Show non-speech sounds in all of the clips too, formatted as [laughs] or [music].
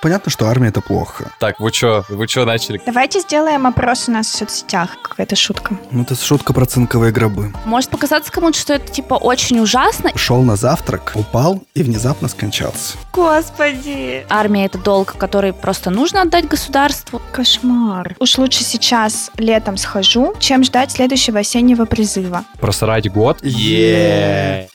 Понятно, что армия это плохо. Так, вы чё, вы чё начали? Давайте сделаем опрос у нас в соцсетях. Какая-то шутка. Ну, это шутка про цинковые гробы. Может показаться кому-то, что это типа очень ужасно. Шел на завтрак, упал и внезапно скончался. Господи. Армия это долг, который просто нужно отдать государству. Кошмар. Уж лучше сейчас летом схожу, чем ждать следующего осеннего призыва. Просрать год? Е.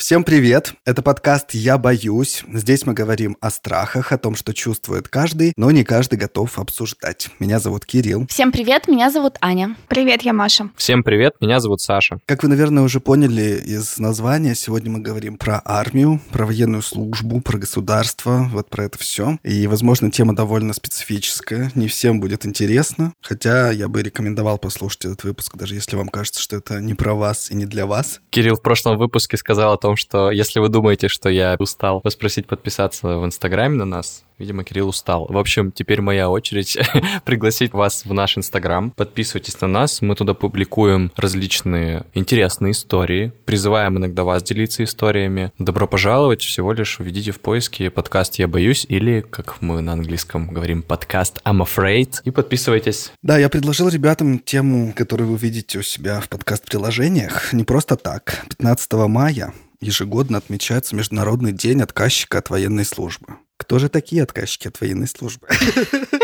Всем привет! Это подкаст «Я боюсь». Здесь мы говорим о страхах, о том, что чувствует каждый, но не каждый готов обсуждать. Меня зовут Кирилл. Всем привет, меня зовут Аня. Привет, я Маша. Всем привет, меня зовут Саша. Как вы, наверное, уже поняли из названия, сегодня мы говорим про армию, про военную службу, про государство, вот про это все. И, возможно, тема довольно специфическая, не всем будет интересно, хотя я бы рекомендовал послушать этот выпуск, даже если вам кажется, что это не про вас и не для вас. Кирилл в прошлом выпуске сказал о том, что если вы думаете, что я устал вас подписаться в Инстаграме на нас, Видимо, Кирилл устал. В общем, теперь моя очередь [laughs] пригласить вас в наш Инстаграм. Подписывайтесь на нас, мы туда публикуем различные интересные истории. Призываем иногда вас делиться историями. Добро пожаловать, всего лишь введите в поиске подкаст «Я боюсь» или, как мы на английском говорим, подкаст «I'm afraid» и подписывайтесь. Да, я предложил ребятам тему, которую вы видите у себя в подкаст-приложениях, не просто так. 15 мая ежегодно отмечается Международный день отказчика от военной службы. Кто же такие отказчики от военной службы? [laughs]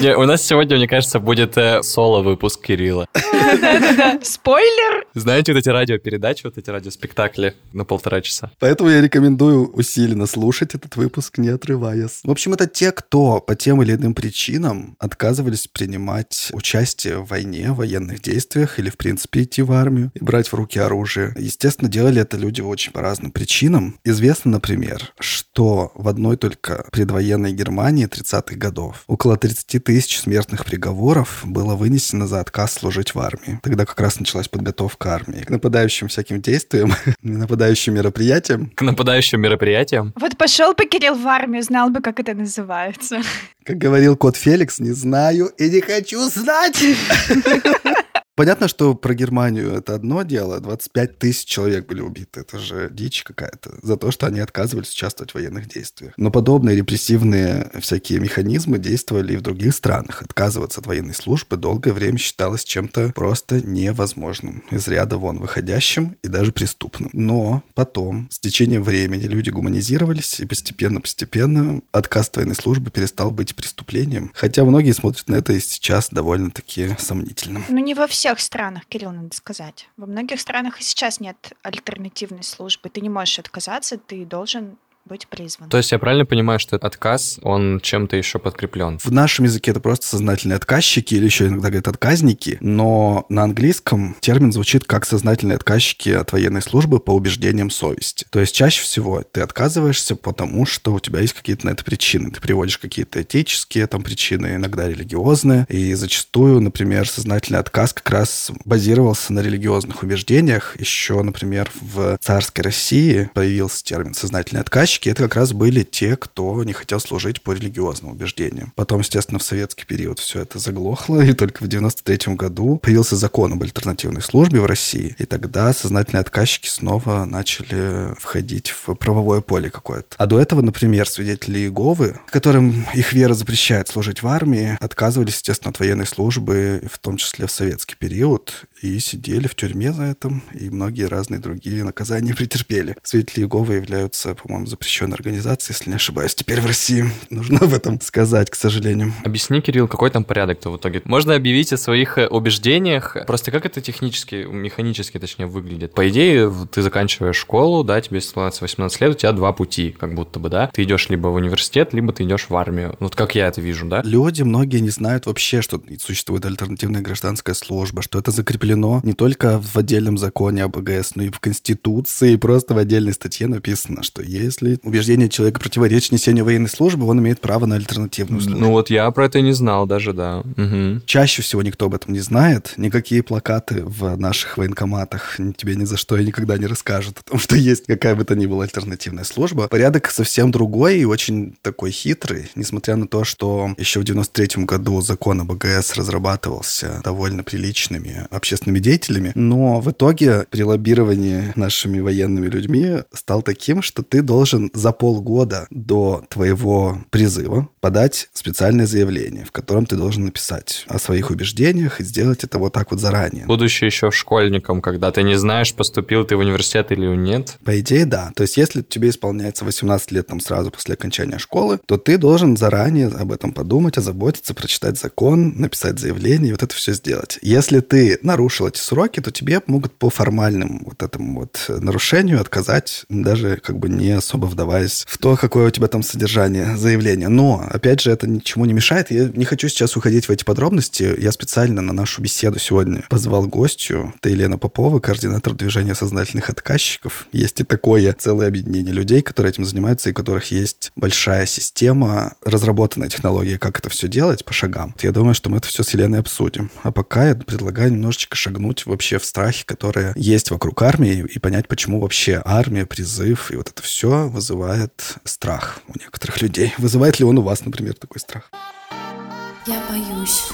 У нас сегодня, мне кажется, будет э, соло-выпуск Кирилла. [laughs] Да-да-да. Спойлер. Знаете, вот эти радиопередачи, вот эти радиоспектакли на полтора часа? Поэтому я рекомендую усиленно слушать этот выпуск, не отрываясь. В общем, это те, кто по тем или иным причинам отказывались принимать участие в войне, в военных действиях или, в принципе, идти в армию и брать в руки оружие. Естественно, делали это люди очень по разным причинам. Известно, например, что в одной только предвоенной Германии 30-х годов около 30 тысяч смертных приговоров было вынесено за отказ служить в армии. Тогда как раз началась подготовка армии к нападающим всяким действиям, [laughs] нападающим мероприятиям. К нападающим мероприятиям? Вот пошел бы Кирилл в армию, знал бы, как это называется. Как говорил кот Феликс, не знаю и не хочу знать. [laughs] Понятно, что про Германию это одно дело. 25 тысяч человек были убиты. Это же дичь какая-то. За то, что они отказывались участвовать в военных действиях. Но подобные репрессивные всякие механизмы действовали и в других странах. Отказываться от военной службы долгое время считалось чем-то просто невозможным. Из ряда вон выходящим и даже преступным. Но потом, с течением времени, люди гуманизировались, и постепенно-постепенно отказ от военной службы перестал быть преступлением. Хотя многие смотрят на это и сейчас довольно-таки сомнительно. Ну, не во всех странах, Кирилл, надо сказать. Во многих странах и сейчас нет альтернативной службы. Ты не можешь отказаться, ты должен быть призван. То есть я правильно понимаю, что отказ, он чем-то еще подкреплен? В нашем языке это просто сознательные отказчики или еще иногда говорят отказники, но на английском термин звучит как сознательные отказчики от военной службы по убеждениям совести. То есть чаще всего ты отказываешься потому, что у тебя есть какие-то на это причины. Ты приводишь какие-то этические там причины, иногда религиозные, и зачастую, например, сознательный отказ как раз базировался на религиозных убеждениях. Еще, например, в царской России появился термин сознательный отказчик, Отказчики это как раз были те, кто не хотел служить по религиозным убеждениям. Потом, естественно, в советский период все это заглохло, и только в 93 году появился закон об альтернативной службе в России, и тогда сознательные отказчики снова начали входить в правовое поле какое-то. А до этого, например, свидетели Иеговы, которым их вера запрещает служить в армии, отказывались, естественно, от военной службы, в том числе в советский период, и сидели в тюрьме за это, и многие разные другие наказания [laughs] претерпели. Свидетели Иеговы являются, по-моему, запрещенной организации, если не ошибаюсь. Теперь в России [laughs] нужно об этом сказать, к сожалению. Объясни, Кирилл, какой там порядок-то в итоге? Можно объявить о своих э, убеждениях, просто как это технически, механически, точнее, выглядит? По идее, ты заканчиваешь школу, да, тебе становится 18 лет, у тебя два пути, как будто бы, да? Ты идешь либо в университет, либо ты идешь в армию. Вот как я это вижу, да? Люди, многие не знают вообще, что существует альтернативная гражданская служба, что это закреплено не только в отдельном законе об АГС, но и в Конституции, просто в отдельной статье написано, что если если убеждение человека противоречит несению военной службы, он имеет право на альтернативную службу. Ну вот я про это не знал даже, да. Угу. Чаще всего никто об этом не знает. Никакие плакаты в наших военкоматах тебе ни за что и никогда не расскажут о том, [laughs] что есть какая бы то ни была альтернативная служба. Порядок совсем другой и очень такой хитрый, несмотря на то, что еще в 93 году закон об АГС разрабатывался довольно приличными общественными деятелями, но в итоге при лоббировании нашими военными людьми стал таким, что ты должен за полгода до твоего призыва подать специальное заявление, в котором ты должен написать о своих убеждениях и сделать это вот так вот заранее. Будучи еще школьником, когда ты не знаешь, поступил ты в университет или нет? По идее, да. То есть, если тебе исполняется 18 лет там сразу после окончания школы, то ты должен заранее об этом подумать, озаботиться, прочитать закон, написать заявление и вот это все сделать. Если ты нарушил эти сроки, то тебе могут по формальным вот этому вот нарушению отказать, даже как бы не особо вдаваясь в то, какое у тебя там содержание заявления. Но, опять же, это ничему не мешает. Я не хочу сейчас уходить в эти подробности. Я специально на нашу беседу сегодня позвал гостью. Это Елена Попова, координатор движения сознательных отказчиков. Есть и такое целое объединение людей, которые этим занимаются, и у которых есть большая система, разработанная технология, как это все делать по шагам. Я думаю, что мы это все с Еленой обсудим. А пока я предлагаю немножечко шагнуть вообще в страхи, которые есть вокруг армии, и понять, почему вообще армия, призыв и вот это все вызывает страх у некоторых людей. Вызывает ли он у вас, например, такой страх? Я боюсь.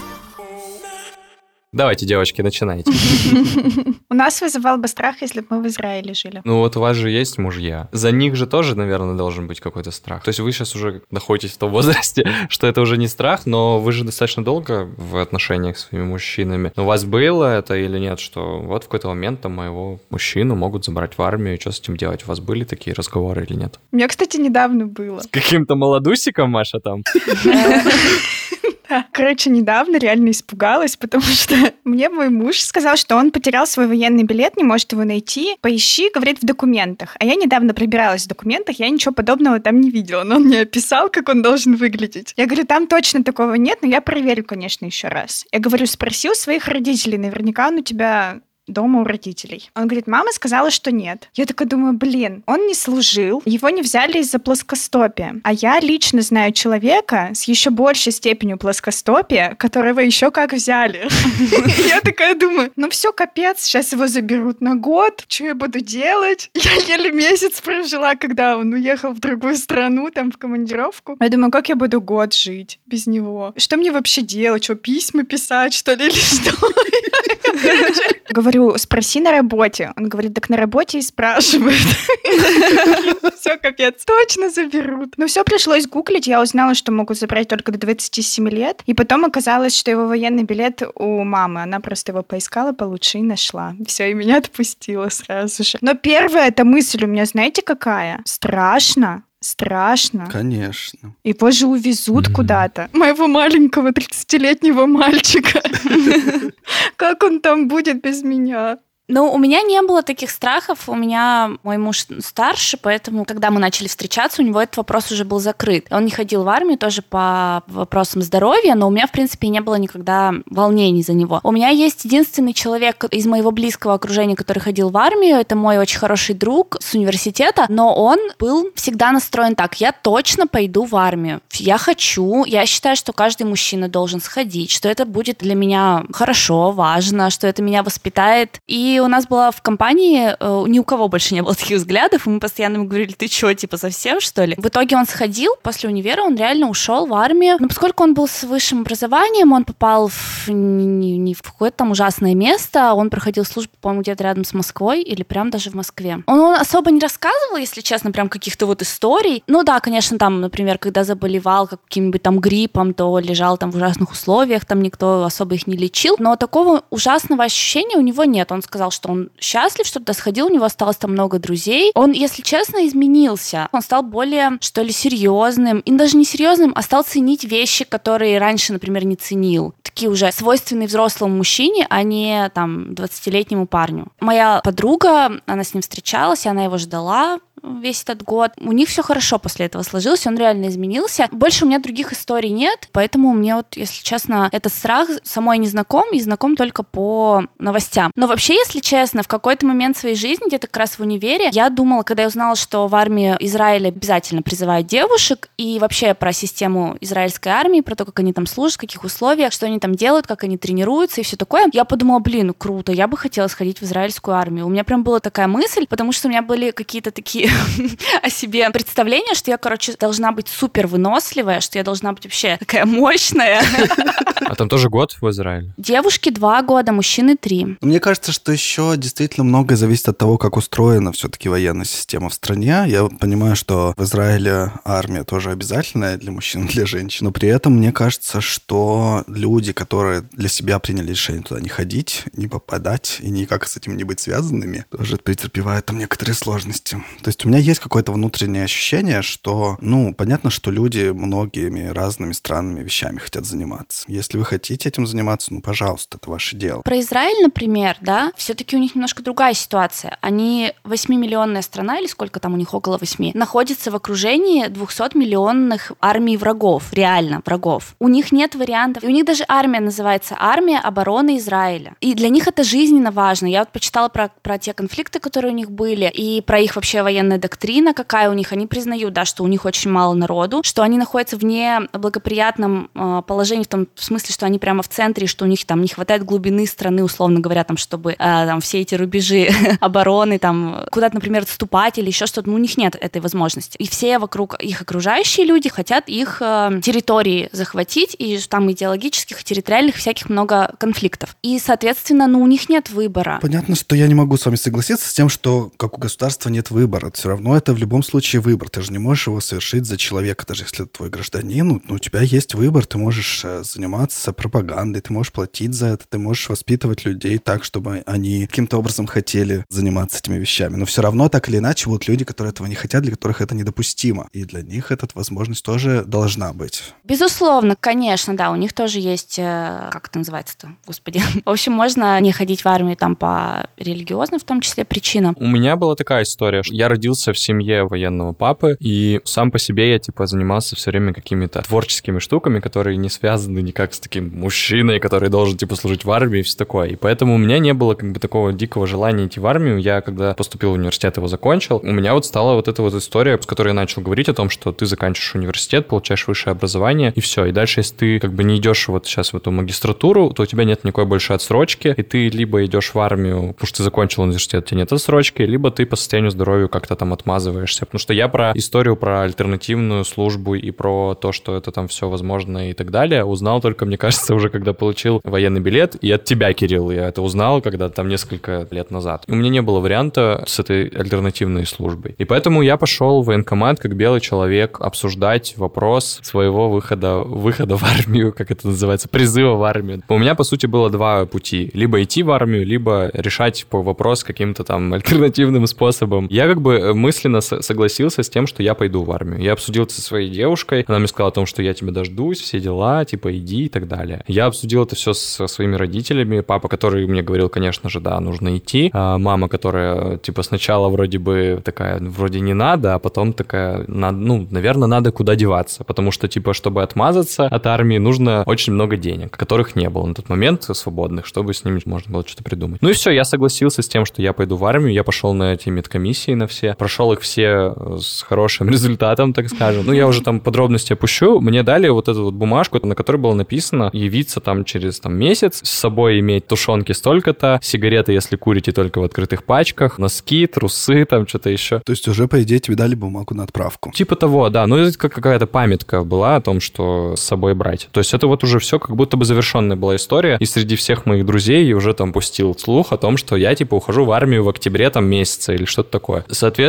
Давайте, девочки, начинайте. [laughs] У нас вызывал бы страх, если бы мы в Израиле жили. Ну вот у вас же есть мужья. За них же тоже, наверное, должен быть какой-то страх. То есть вы сейчас уже находитесь в том возрасте, [laughs] что это уже не страх, но вы же достаточно долго в отношениях с своими мужчинами. У вас было это или нет, что вот в какой-то момент там моего мужчину могут забрать в армию, и что с этим делать? У вас были такие разговоры или нет? У меня, кстати, недавно было. С каким-то молодусиком, Маша, там? [laughs] [laughs] Короче, недавно реально испугалась, потому что [laughs] мне мой муж сказал, что он потерял свой военный билет, не может его найти. Поищи, говорит, в документах. А я недавно пробиралась в документах, я ничего подобного там не видела. Но он мне описал, как он должен выглядеть. Я говорю, там точно такого нет, но я проверю, конечно, еще раз. Я говорю, спросил своих родителей, наверняка он у тебя дома у родителей. Он говорит, мама сказала, что нет. Я такая думаю, блин, он не служил, его не взяли из-за плоскостопия. А я лично знаю человека с еще большей степенью плоскостопия, которого еще как взяли. [laughs] Я такая думаю, ну все, капец, сейчас его заберут на год, что я буду делать? Я еле месяц прожила, когда он уехал в другую страну, там, в командировку. Я думаю, как я буду год жить без него? Что мне вообще делать? Что, письма писать, что ли, или что? [laughs] Говорю, спроси на работе. Он говорит, так на работе и спрашивают. [laughs] Все, капец, точно заберут. Ну, все пришлось гуглить. Я узнала, что могут забрать только до 27 лет. И потом оказалось, что его военный билет у мамы. Она просто его поискала получше и нашла. Все, и меня отпустила сразу же. Но первая эта мысль у меня, знаете, какая? Страшно. Страшно. Конечно. Его же увезут mm-hmm. куда-то. Моего маленького 30-летнего мальчика. [laughs] Как он там будет без меня? Ну, у меня не было таких страхов. У меня мой муж старше, поэтому, когда мы начали встречаться, у него этот вопрос уже был закрыт. Он не ходил в армию тоже по вопросам здоровья, но у меня, в принципе, не было никогда волнений за него. У меня есть единственный человек из моего близкого окружения, который ходил в армию. Это мой очень хороший друг с университета, но он был всегда настроен так. Я точно пойду в армию. Я хочу. Я считаю, что каждый мужчина должен сходить, что это будет для меня хорошо, важно, что это меня воспитает. И у нас была в компании, э, ни у кого больше не было [laughs] таких взглядов, и мы постоянно ему говорили, ты что, типа совсем, что ли? В итоге он сходил, после универа он реально ушел в армию. Но поскольку он был с высшим образованием, он попал в, не, не в какое-то там ужасное место, он проходил службу, по-моему, где-то рядом с Москвой или прям даже в Москве. Он, он особо не рассказывал, если честно, прям каких-то вот историй. Ну да, конечно, там, например, когда заболевал каким-нибудь там гриппом, то лежал там в ужасных условиях, там никто особо их не лечил. Но такого ужасного ощущения у него нет. Он сказал, сказал, что он счастлив, что туда сходил, у него осталось там много друзей. Он, если честно, изменился. Он стал более, что ли, серьезным. И даже не серьезным, а стал ценить вещи, которые раньше, например, не ценил. Такие уже свойственные взрослому мужчине, а не там 20-летнему парню. Моя подруга, она с ним встречалась, и она его ждала, весь этот год. У них все хорошо после этого сложилось, он реально изменился. Больше у меня других историй нет, поэтому мне вот, если честно, этот страх самой не знаком и знаком только по новостям. Но вообще, если честно, в какой-то момент своей жизни, где-то как раз в универе, я думала, когда я узнала, что в армии Израиля обязательно призывают девушек, и вообще про систему израильской армии, про то, как они там служат, в каких условиях, что они там делают, как они тренируются и все такое, я подумала, блин, круто, я бы хотела сходить в израильскую армию. У меня прям была такая мысль, потому что у меня были какие-то такие [laughs] о себе представления, что я, короче, должна быть супер выносливая, что я должна быть вообще такая мощная. А там тоже год в Израиле? Девушки два года, мужчины три. Мне кажется, что еще действительно многое зависит от того, как устроена все-таки военная система в стране. Я понимаю, что в Израиле армия тоже обязательная для мужчин и [laughs] для женщин, но при этом мне кажется, что люди, которые для себя приняли решение туда не ходить, не попадать и никак с этим не быть связанными, тоже претерпевают там некоторые сложности. То есть у меня есть какое-то внутреннее ощущение, что, ну, понятно, что люди многими разными странными вещами хотят заниматься. Если вы хотите этим заниматься, ну, пожалуйста, это ваше дело. Про Израиль, например, да, все-таки у них немножко другая ситуация. Они 8-миллионная страна, или сколько там у них, около 8, находится в окружении 200-миллионных армий врагов, реально врагов. У них нет вариантов. И у них даже армия называется армия обороны Израиля. И для них это жизненно важно. Я вот почитала про, про те конфликты, которые у них были, и про их вообще военная доктрина, какая у них. Они признают, да, что у них очень мало народу, что они находятся в неблагоприятном э, положении в том смысле, что они прямо в центре, что у них там не хватает глубины страны, условно говоря, там, чтобы э, там все эти рубежи [laughs] обороны, там, куда-то, например, отступать или еще что-то. Ну, у них нет этой возможности. И все вокруг их окружающие люди хотят их э, территории захватить, и там идеологических, и территориальных всяких много конфликтов. И, соответственно, ну, у них нет выбора. Понятно, что я не могу с вами согласиться с тем, что как у государства нет выбора. Все равно это в любом случае выбор. Ты же не можешь его совершить за человека, даже если это твой гражданин. Ну, у тебя есть выбор, ты можешь э, заниматься пропагандой, ты можешь платить за это, ты можешь воспитывать людей так, чтобы они каким-то образом хотели заниматься этими вещами. Но все равно так или иначе будут люди, которые этого не хотят, для которых это недопустимо. И для них эта возможность тоже должна быть. Безусловно, конечно, да, у них тоже есть, э, как это называется-то, господи. [laughs] В общем, можно не ходить в армию там по религиозным, в том числе, причинам. У меня была такая история, что я родился в семье военного папы, и сам по себе я, типа, занимался все время какими-то творческими штуками, которые не связаны никак с таким мужчиной, который должен, типа, служить в армии и все такое. И поэтому у меня не было, как бы, такого дикого желания идти в армию. Я, когда поступил в университет, его закончил, у меня вот стала вот эта вот история, с которой я начал говорить о том, что ты заканчиваешь университет, получаешь высшее образование, и все. И дальше, если ты, как бы, не идешь вот сейчас в эту магистратуру, то у тебя нет никакой больше отсрочки, и ты либо идешь в армию, потому что ты закончил университет, у тебя нет отсрочки, либо ты по состоянию здоровья как-то там отмазываешься. Потому что я про историю про альтернативную службу и про то, что это там все возможно и так далее, узнал только, мне кажется, уже когда получил военный билет, и от тебя, Кирилл, я это узнал, когда там несколько лет назад. У меня не было варианта с этой альтернативной службой. И поэтому я пошел в военкомат как белый человек обсуждать вопрос своего выхода, выхода в армию, как это называется, призыва в армию. У меня, по сути, было два пути. Либо идти в армию, либо решать по вопрос каким-то там альтернативным способом. Я как бы мысленно согласился с тем, что я пойду в армию. Я обсудил это со своей девушкой, она мне сказала о том, что я тебя дождусь, все дела, типа иди и так далее. Я обсудил это все со своими родителями, папа, который мне говорил, конечно же, да, нужно идти, а мама, которая, типа, сначала вроде бы такая, вроде не надо, а потом такая, ну, наверное, надо куда деваться, потому что, типа, чтобы отмазаться от армии, нужно очень много денег, которых не было на тот момент свободных, чтобы с ними можно было что-то придумать. Ну и все, я согласился с тем, что я пойду в армию, я пошел на эти медкомиссии на все, прошел их все с хорошим [laughs] результатом, так скажем. Ну, я уже там подробности опущу. Мне дали вот эту вот бумажку, на которой было написано явиться там через там месяц, с собой иметь тушенки столько-то, сигареты, если курите только в открытых пачках, носки, трусы, там что-то еще. То есть уже, по идее, тебе дали бумагу на отправку? Типа того, да. Ну, это какая-то памятка была о том, что с собой брать. То есть это вот уже все как будто бы завершенная была история. И среди всех моих друзей я уже там пустил слух о том, что я, типа, ухожу в армию в октябре там месяца или что-то такое. Соответственно,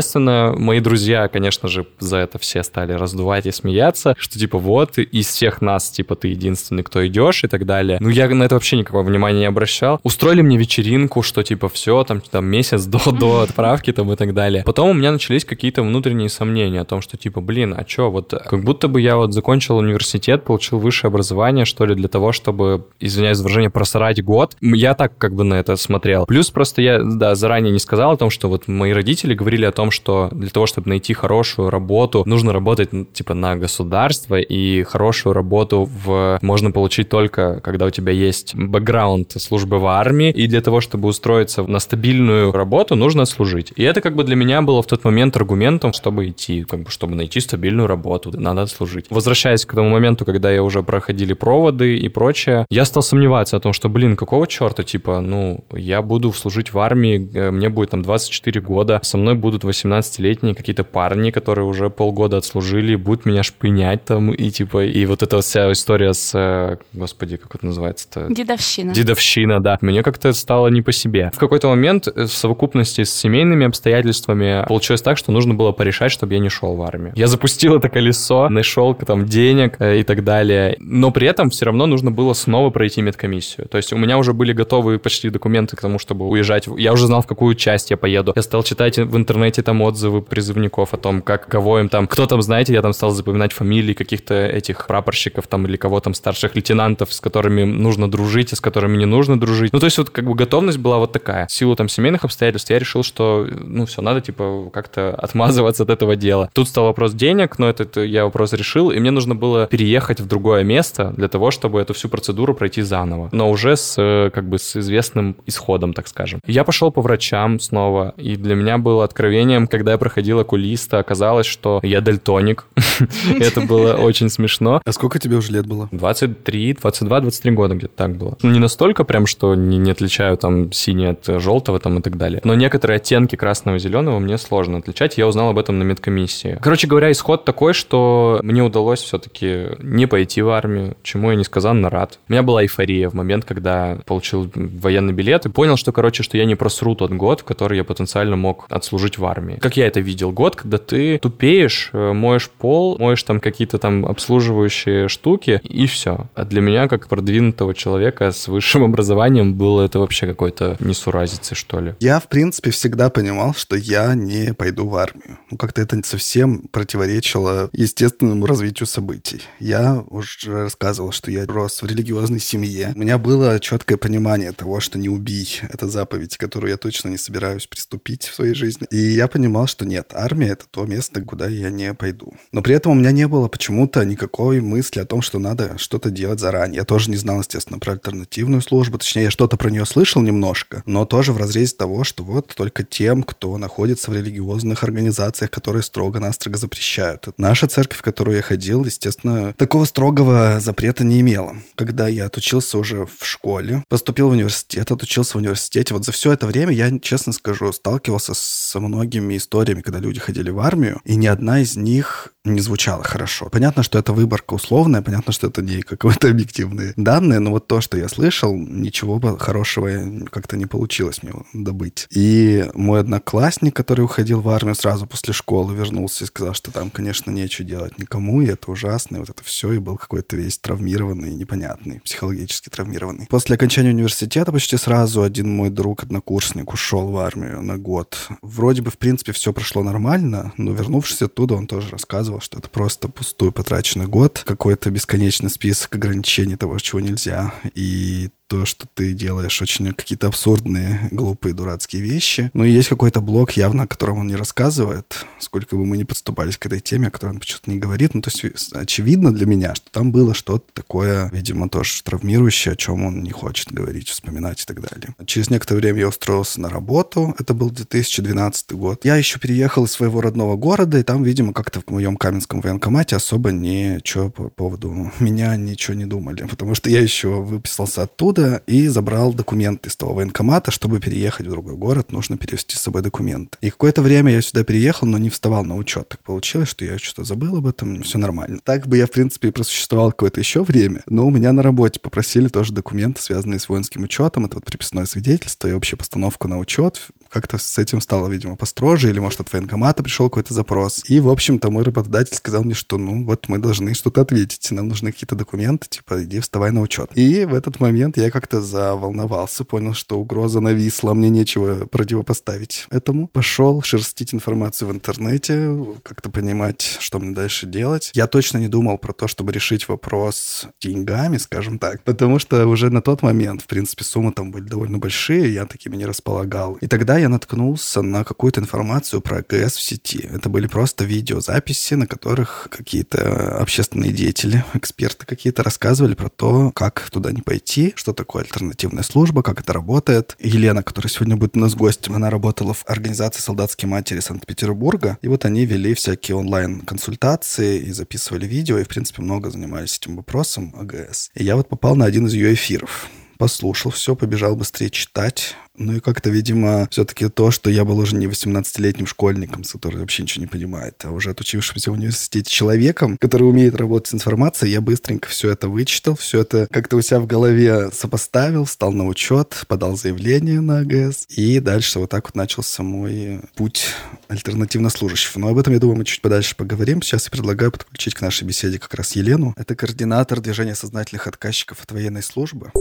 мои друзья, конечно же, за это все стали раздувать и смеяться, что, типа, вот, из всех нас, типа, ты единственный, кто идешь и так далее. Ну, я на это вообще никакого внимания не обращал. Устроили мне вечеринку, что, типа, все, там, там месяц до, [laughs] до отправки там и так далее. Потом у меня начались какие-то внутренние сомнения о том, что, типа, блин, а что, вот, как будто бы я вот закончил университет, получил высшее образование, что ли, для того, чтобы, извиняюсь за выражение, просрать год. Я так как бы на это смотрел. Плюс просто я, да, заранее не сказал о том, что вот мои родители говорили о том, том, что для того, чтобы найти хорошую работу, нужно работать, ну, типа, на государство, и хорошую работу в... можно получить только, когда у тебя есть бэкграунд службы в армии, и для того, чтобы устроиться на стабильную работу, нужно служить. И это как бы для меня было в тот момент аргументом, чтобы идти, как бы, чтобы найти стабильную работу, надо служить. Возвращаясь к тому моменту, когда я уже проходили проводы и прочее, я стал сомневаться о том, что, блин, какого черта, типа, ну, я буду служить в армии, э, мне будет там 24 года, со мной будут 18-летние какие-то парни, которые уже полгода отслужили, будут меня шпынять там, и типа, и вот эта вся история с, э, господи, как это называется-то? Дедовщина. Дедовщина, да. Мне как-то стало не по себе. В какой-то момент э, в совокупности с семейными обстоятельствами получилось так, что нужно было порешать, чтобы я не шел в армию. Я запустил это колесо, нашел там денег и так далее, но при этом все равно нужно было снова пройти медкомиссию. То есть у меня уже были готовы почти документы к тому, чтобы уезжать. Я уже знал, в какую часть я поеду. Я стал читать в интернете там отзывы призывников о том, как, кого им там... Кто там, знаете, я там стал запоминать фамилии каких-то этих прапорщиков там или кого там старших лейтенантов, с которыми нужно дружить, а с которыми не нужно дружить. Ну, то есть вот как бы готовность была вот такая. В силу там семейных обстоятельств я решил, что, ну, все, надо типа как-то [laughs] отмазываться от этого дела. Тут стал вопрос денег, но этот я вопрос решил, и мне нужно было переехать в другое место для того, чтобы эту всю процедуру пройти заново, но уже с э, как бы с известным исходом, так скажем. Я пошел по врачам снова, и для меня было откровением, когда я проходил окулиста, оказалось, что я дальтоник. [laughs] Это было очень смешно. А сколько тебе уже лет было? 23, 22, 23 года где-то так было. Ну, не настолько прям, что не, не отличаю там синий от желтого там и так далее. Но некоторые оттенки красного и зеленого мне сложно отличать. Я узнал об этом на медкомиссии. Короче говоря, исход такой, что мне удалось все-таки не пойти в армию, чему я несказанно рад. У меня была эйфория в момент, когда получил военный билет и понял, что, короче, что я не просру тот год, в который я потенциально мог отслужить в армии. Как я это видел? Год, когда ты тупеешь, э, моешь пол, моешь там какие-то там обслуживающие штуки, и все. А для меня, как продвинутого человека с высшим [laughs] образованием, было это вообще какой-то несуразицей, что ли. Я, в принципе, всегда понимал, что я не пойду в армию. Ну, как-то это совсем противоречило естественному развитию событий. Я уже рассказывал, что я рос в религиозной семье. У меня было четкое понимание того, что не убий — это заповедь, которую я точно не собираюсь приступить в своей жизни. И я понимал, что нет, армия — это то место, куда я не пойду. Но при этом у меня не было почему-то никакой мысли о том, что надо что-то делать заранее. Я тоже не знал, естественно, про альтернативную службу. Точнее, я что-то про нее слышал немножко, но тоже в разрезе того, что вот только тем, кто находится в религиозных организациях, которые строго-настрого запрещают. Наша церковь, в которую я ходил, естественно, такого строгого запрета не имела. Когда я отучился уже в школе, поступил в университет, отучился в университете, вот за все это время я, честно скажу, сталкивался с многими историями, когда люди ходили в армию, и ни одна из них не звучало хорошо. Понятно, что это выборка условная, понятно, что это не какое-то [laughs] объективные данные, но вот то, что я слышал, ничего хорошего как-то не получилось мне добыть. И мой одноклассник, который уходил в армию сразу после школы, вернулся и сказал, что там, конечно, нечего делать никому, и это ужасно, и вот это все, и был какой-то весь травмированный, непонятный, психологически травмированный. После окончания университета почти сразу один мой друг, однокурсник, ушел в армию на год. Вроде бы, в принципе, все прошло нормально, но вернувшись оттуда, он тоже рассказывал, рассказывал, что это просто пустой потраченный год, какой-то бесконечный список ограничений того, чего нельзя. И то, что ты делаешь очень какие-то абсурдные, глупые, дурацкие вещи. Но есть какой-то блок, явно, о котором он не рассказывает, сколько бы мы ни подступались к этой теме, о которой он почему-то не говорит. Ну, то есть очевидно для меня, что там было что-то такое, видимо, тоже травмирующее, о чем он не хочет говорить, вспоминать и так далее. Через некоторое время я устроился на работу. Это был 2012 год. Я еще переехал из своего родного города, и там, видимо, как-то в моем Каменском военкомате особо ничего по поводу меня ничего не думали, [laughs] потому что я еще выписался оттуда, оттуда и забрал документы из того военкомата. Чтобы переехать в другой город, нужно перевести с собой документы. И какое-то время я сюда переехал, но не вставал на учет. Так получилось, что я что-то забыл об этом, все нормально. Так бы я, в принципе, и просуществовал какое-то еще время, но у меня на работе попросили тоже документы, связанные с воинским учетом. Это вот приписное свидетельство и общая постановка на учет. Как-то с этим стало, видимо, построже, или, может, от военкомата пришел какой-то запрос. И, в общем-то, мой работодатель сказал мне, что, ну, вот мы должны что-то ответить, нам нужны какие-то документы, типа, иди вставай на учет. И в этот момент я я как-то заволновался, понял, что угроза нависла, мне нечего противопоставить этому. Пошел шерстить информацию в интернете, как-то понимать, что мне дальше делать. Я точно не думал про то, чтобы решить вопрос деньгами, скажем так, потому что уже на тот момент, в принципе, суммы там были довольно большие, я такими не располагал. И тогда я наткнулся на какую-то информацию про АГС в сети. Это были просто видеозаписи, на которых какие-то общественные деятели, эксперты какие-то рассказывали про то, как туда не пойти, что такое альтернативная служба, как это работает. Елена, которая сегодня будет у нас гостем, она работала в организации «Солдатские матери» Санкт-Петербурга, и вот они вели всякие онлайн-консультации и записывали видео, и, в принципе, много занимались этим вопросом АГС. И я вот попал на один из ее эфиров послушал все, побежал быстрее читать. Ну и как-то, видимо, все-таки то, что я был уже не 18-летним школьником, который вообще ничего не понимает, а уже отучившимся в университете человеком, который умеет работать с информацией, я быстренько все это вычитал, все это как-то у себя в голове сопоставил, встал на учет, подал заявление на АГС, и дальше вот так вот начался мой путь альтернативно служащего. Но об этом, я думаю, мы чуть подальше поговорим. Сейчас я предлагаю подключить к нашей беседе как раз Елену. Это координатор движения сознательных отказчиков от военной службы.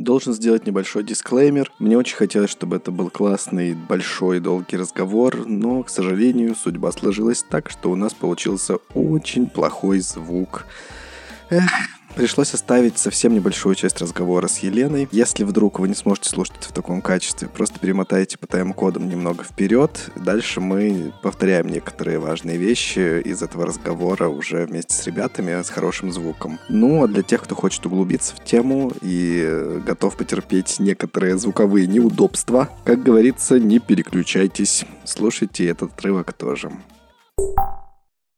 Должен сделать небольшой дисклеймер. Мне очень хотелось, чтобы это был классный, большой, долгий разговор, но, к сожалению, судьба сложилась так, что у нас получился очень плохой звук. Эх, Пришлось оставить совсем небольшую часть разговора с Еленой. Если вдруг вы не сможете слушать это в таком качестве, просто перемотайте по тайм-кодам немного вперед. Дальше мы повторяем некоторые важные вещи из этого разговора уже вместе с ребятами с хорошим звуком. Ну, а для тех, кто хочет углубиться в тему и готов потерпеть некоторые звуковые неудобства, как говорится, не переключайтесь. Слушайте этот отрывок тоже.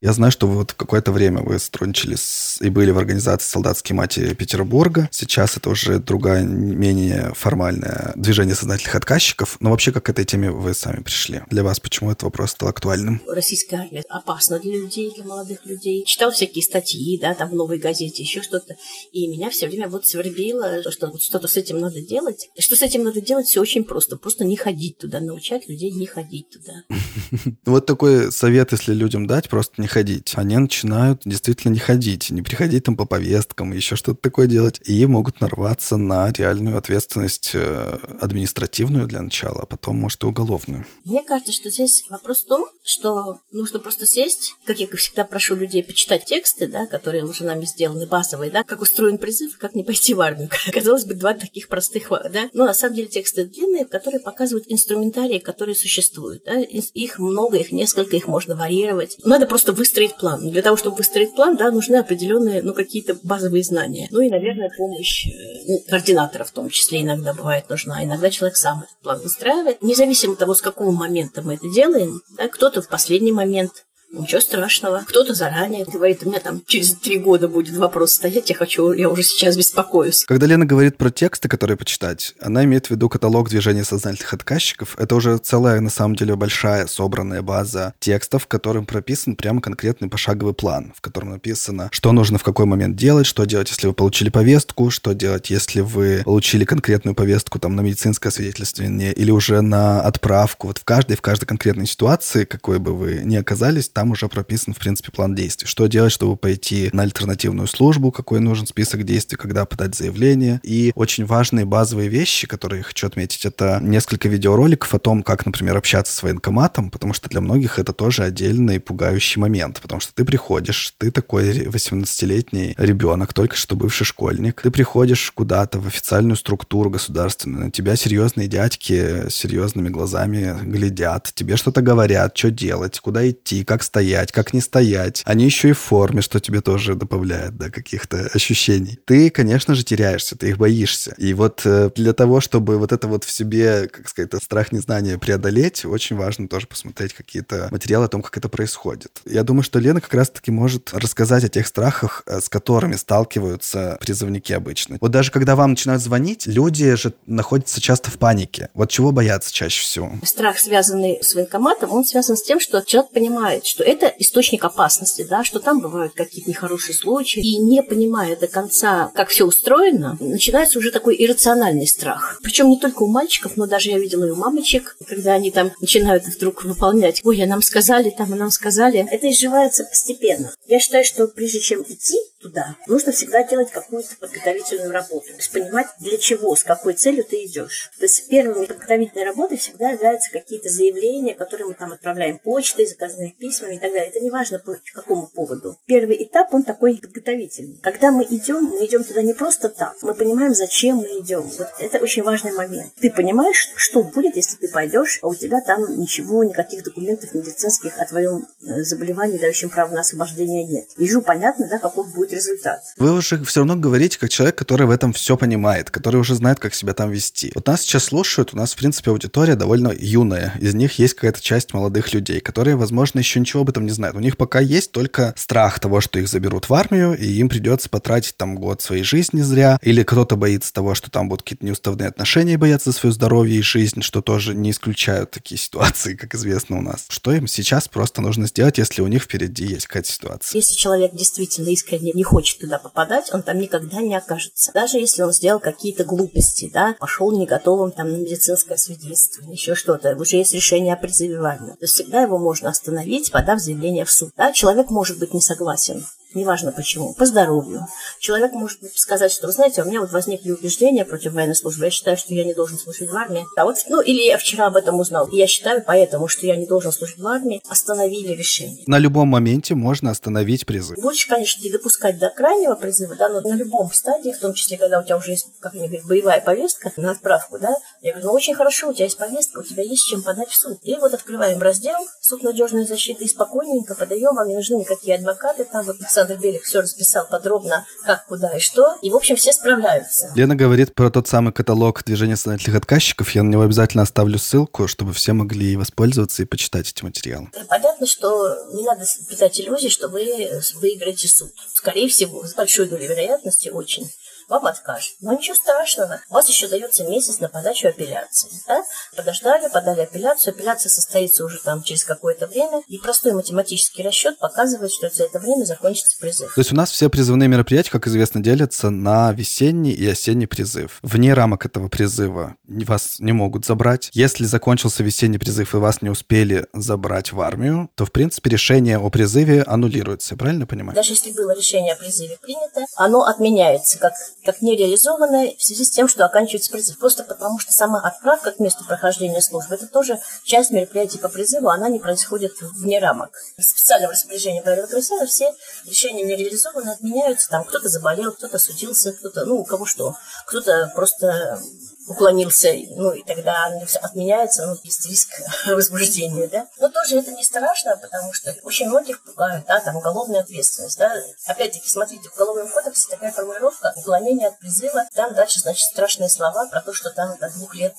Я знаю, что вы вот какое-то время вы сотрудничали с, и были в организации «Солдатские матери Петербурга». Сейчас это уже другая, менее формальное движение сознательных отказчиков. Но вообще, как к этой теме вы сами пришли? Для вас почему этот вопрос стал актуальным? Российская армия опасна для людей, для молодых людей. Читал всякие статьи, да, там в «Новой газете», еще что-то. И меня все время вот свербило, что вот что-то с этим надо делать. И что с этим надо делать, все очень просто. Просто не ходить туда, научать людей не ходить туда. [laughs] Вот такой совет, если людям дать, просто не ходить. Они начинают действительно не ходить, не приходить там по повесткам, еще что-то такое делать, и могут нарваться на реальную ответственность э, административную для начала, а потом, может, и уголовную. Мне кажется, что здесь вопрос в том, что нужно просто сесть, как я всегда прошу людей почитать тексты, да, которые уже нами сделаны, базовые, да, как устроен призыв, как не пойти в армию. [laughs] Казалось бы, два таких простых, да, но на самом деле тексты длинные, которые показывают инструментарии, которые существуют, да, их много, их несколько, их можно варьировать. Надо просто выстроить план. Для того, чтобы выстроить план, да, нужны определенные, ну, какие-то базовые знания. Ну и, наверное, помощь э, ну, координатора в том числе иногда бывает нужна. Иногда человек сам этот план выстраивает. Независимо от того, с какого момента мы это делаем, да, кто-то в последний момент, Ничего страшного. Кто-то заранее говорит, у меня там через три года будет вопрос стоять, я хочу, я уже сейчас беспокоюсь. Когда Лена говорит про тексты, которые почитать, она имеет в виду каталог движения сознательных отказчиков. Это уже целая, на самом деле, большая собранная база текстов, в котором прописан прямо конкретный пошаговый план, в котором написано, что нужно в какой момент делать, что делать, если вы получили повестку, что делать, если вы получили конкретную повестку там на медицинское свидетельствование или уже на отправку. Вот в каждой, в каждой конкретной ситуации, какой бы вы ни оказались, там уже прописан, в принципе, план действий. Что делать, чтобы пойти на альтернативную службу, какой нужен список действий, когда подать заявление. И очень важные базовые вещи, которые я хочу отметить, это несколько видеороликов о том, как, например, общаться с военкоматом, потому что для многих это тоже отдельный пугающий момент, потому что ты приходишь, ты такой 18-летний ребенок, только что бывший школьник, ты приходишь куда-то в официальную структуру государственную, на тебя серьезные дядьки с серьезными глазами глядят, тебе что-то говорят, что делать, куда идти, как стоять, как не стоять. Они еще и в форме, что тебе тоже добавляет, да, каких-то ощущений. Ты, конечно же, теряешься, ты их боишься. И вот э, для того, чтобы вот это вот в себе, как сказать, страх незнания преодолеть, очень важно тоже посмотреть какие-то материалы о том, как это происходит. Я думаю, что Лена как раз-таки может рассказать о тех страхах, э, с которыми сталкиваются призывники обычно. Вот даже когда вам начинают звонить, люди же находятся часто в панике. Вот чего боятся чаще всего? Страх, связанный с военкоматом, он связан с тем, что человек понимает, что что это источник опасности, да, что там бывают какие-то нехорошие случаи. И не понимая до конца, как все устроено, начинается уже такой иррациональный страх. Причем не только у мальчиков, но даже я видела и у мамочек, когда они там начинают вдруг выполнять, ой, а нам сказали, там, а нам сказали. Это изживается постепенно. Я считаю, что прежде чем идти туда, нужно всегда делать какую-то подготовительную работу. То есть понимать, для чего, с какой целью ты идешь. То есть первыми подготовительной работой всегда являются какие-то заявления, которые мы там отправляем почтой, заказными и так далее. Это не важно по какому поводу. Первый этап, он такой подготовительный. Когда мы идем, мы идем туда не просто так. Мы понимаем, зачем мы идем. Вот это очень важный момент. Ты понимаешь, что будет, если ты пойдешь, а у тебя там ничего, никаких документов медицинских о твоем э, заболевании, дающем право на освобождение нет. Вижу, понятно, да, какой будет результат. Вы уже все равно говорите как человек, который в этом все понимает, который уже знает, как себя там вести. Вот нас сейчас слушают, у нас, в принципе, аудитория довольно юная. Из них есть какая-то часть молодых людей, которые, возможно, еще ничего об этом не знают. У них пока есть только страх того, что их заберут в армию, и им придется потратить там год своей жизни зря, или кто-то боится того, что там будут какие-то неуставные отношения, боятся за свое здоровье и жизнь, что тоже не исключают такие [laughs] ситуации, как известно у нас. Что им сейчас просто нужно сделать, если у них впереди есть какая-то ситуация? Если человек действительно искренне не хочет туда попадать, он там никогда не окажется. Даже если он сделал какие-то глупости, да, пошел не готовым там на медицинское свидетельство, еще что-то, уже есть решение о призыве в армию, то всегда его можно остановить, подав заявление в суд. Да, человек может быть не согласен неважно почему, по здоровью. Человек может сказать, что, вы знаете, у меня вот возникли убеждения против военной службы, я считаю, что я не должен служить в армии. А вот, ну, или я вчера об этом узнал, и я считаю поэтому, что я не должен служить в армии, остановили решение. На любом моменте можно остановить призыв. Лучше, конечно, не допускать до крайнего призыва, да, но на любом стадии, в том числе, когда у тебя уже есть, как мне говорят, боевая повестка на отправку, да, я говорю, ну, очень хорошо, у тебя есть повестка, у тебя есть чем подать в суд. И вот открываем раздел «Суд надежной защиты» и спокойненько подаем, вам не нужны никакие адвокаты, там вот Александр Белик все расписал подробно, как, куда и что. И, в общем, все справляются. Лена говорит про тот самый каталог движения сознательных отказчиков. Я на него обязательно оставлю ссылку, чтобы все могли воспользоваться и почитать эти материалы. Понятно, что не надо питать иллюзий, что вы выиграете суд. Скорее всего, с большой долей вероятности очень вам откажет. Но ничего страшного. У вас еще дается месяц на подачу апелляции. Да? Подождали, подали апелляцию. Апелляция состоится уже там через какое-то время. И простой математический расчет показывает, что за это время закончится призыв. То есть у нас все призывные мероприятия, как известно, делятся на весенний и осенний призыв. Вне рамок этого призыва вас не могут забрать. Если закончился весенний призыв и вас не успели забрать в армию, то, в принципе, решение о призыве аннулируется. Правильно понимаю? Даже если было решение о призыве принято, оно отменяется как как нереализованное в связи с тем, что оканчивается призыв. Просто потому, что сама отправка к месту прохождения службы – это тоже часть мероприятий по призыву, она не происходит вне рамок. В специальном распоряжении военного комиссара все решения нереализованные отменяются. Там кто-то заболел, кто-то судился, кто-то, ну, у кого что. Кто-то просто уклонился, ну, и тогда отменяется, ну, есть риск [laughs] возбуждения, да. Но тоже это не страшно, потому что очень многих пугают, да, там, уголовная ответственность, да. Опять-таки, смотрите, в Уголовном кодексе такая формулировка, уклонение от призыва, там дальше, значит, страшные слова про то, что там до двух лет,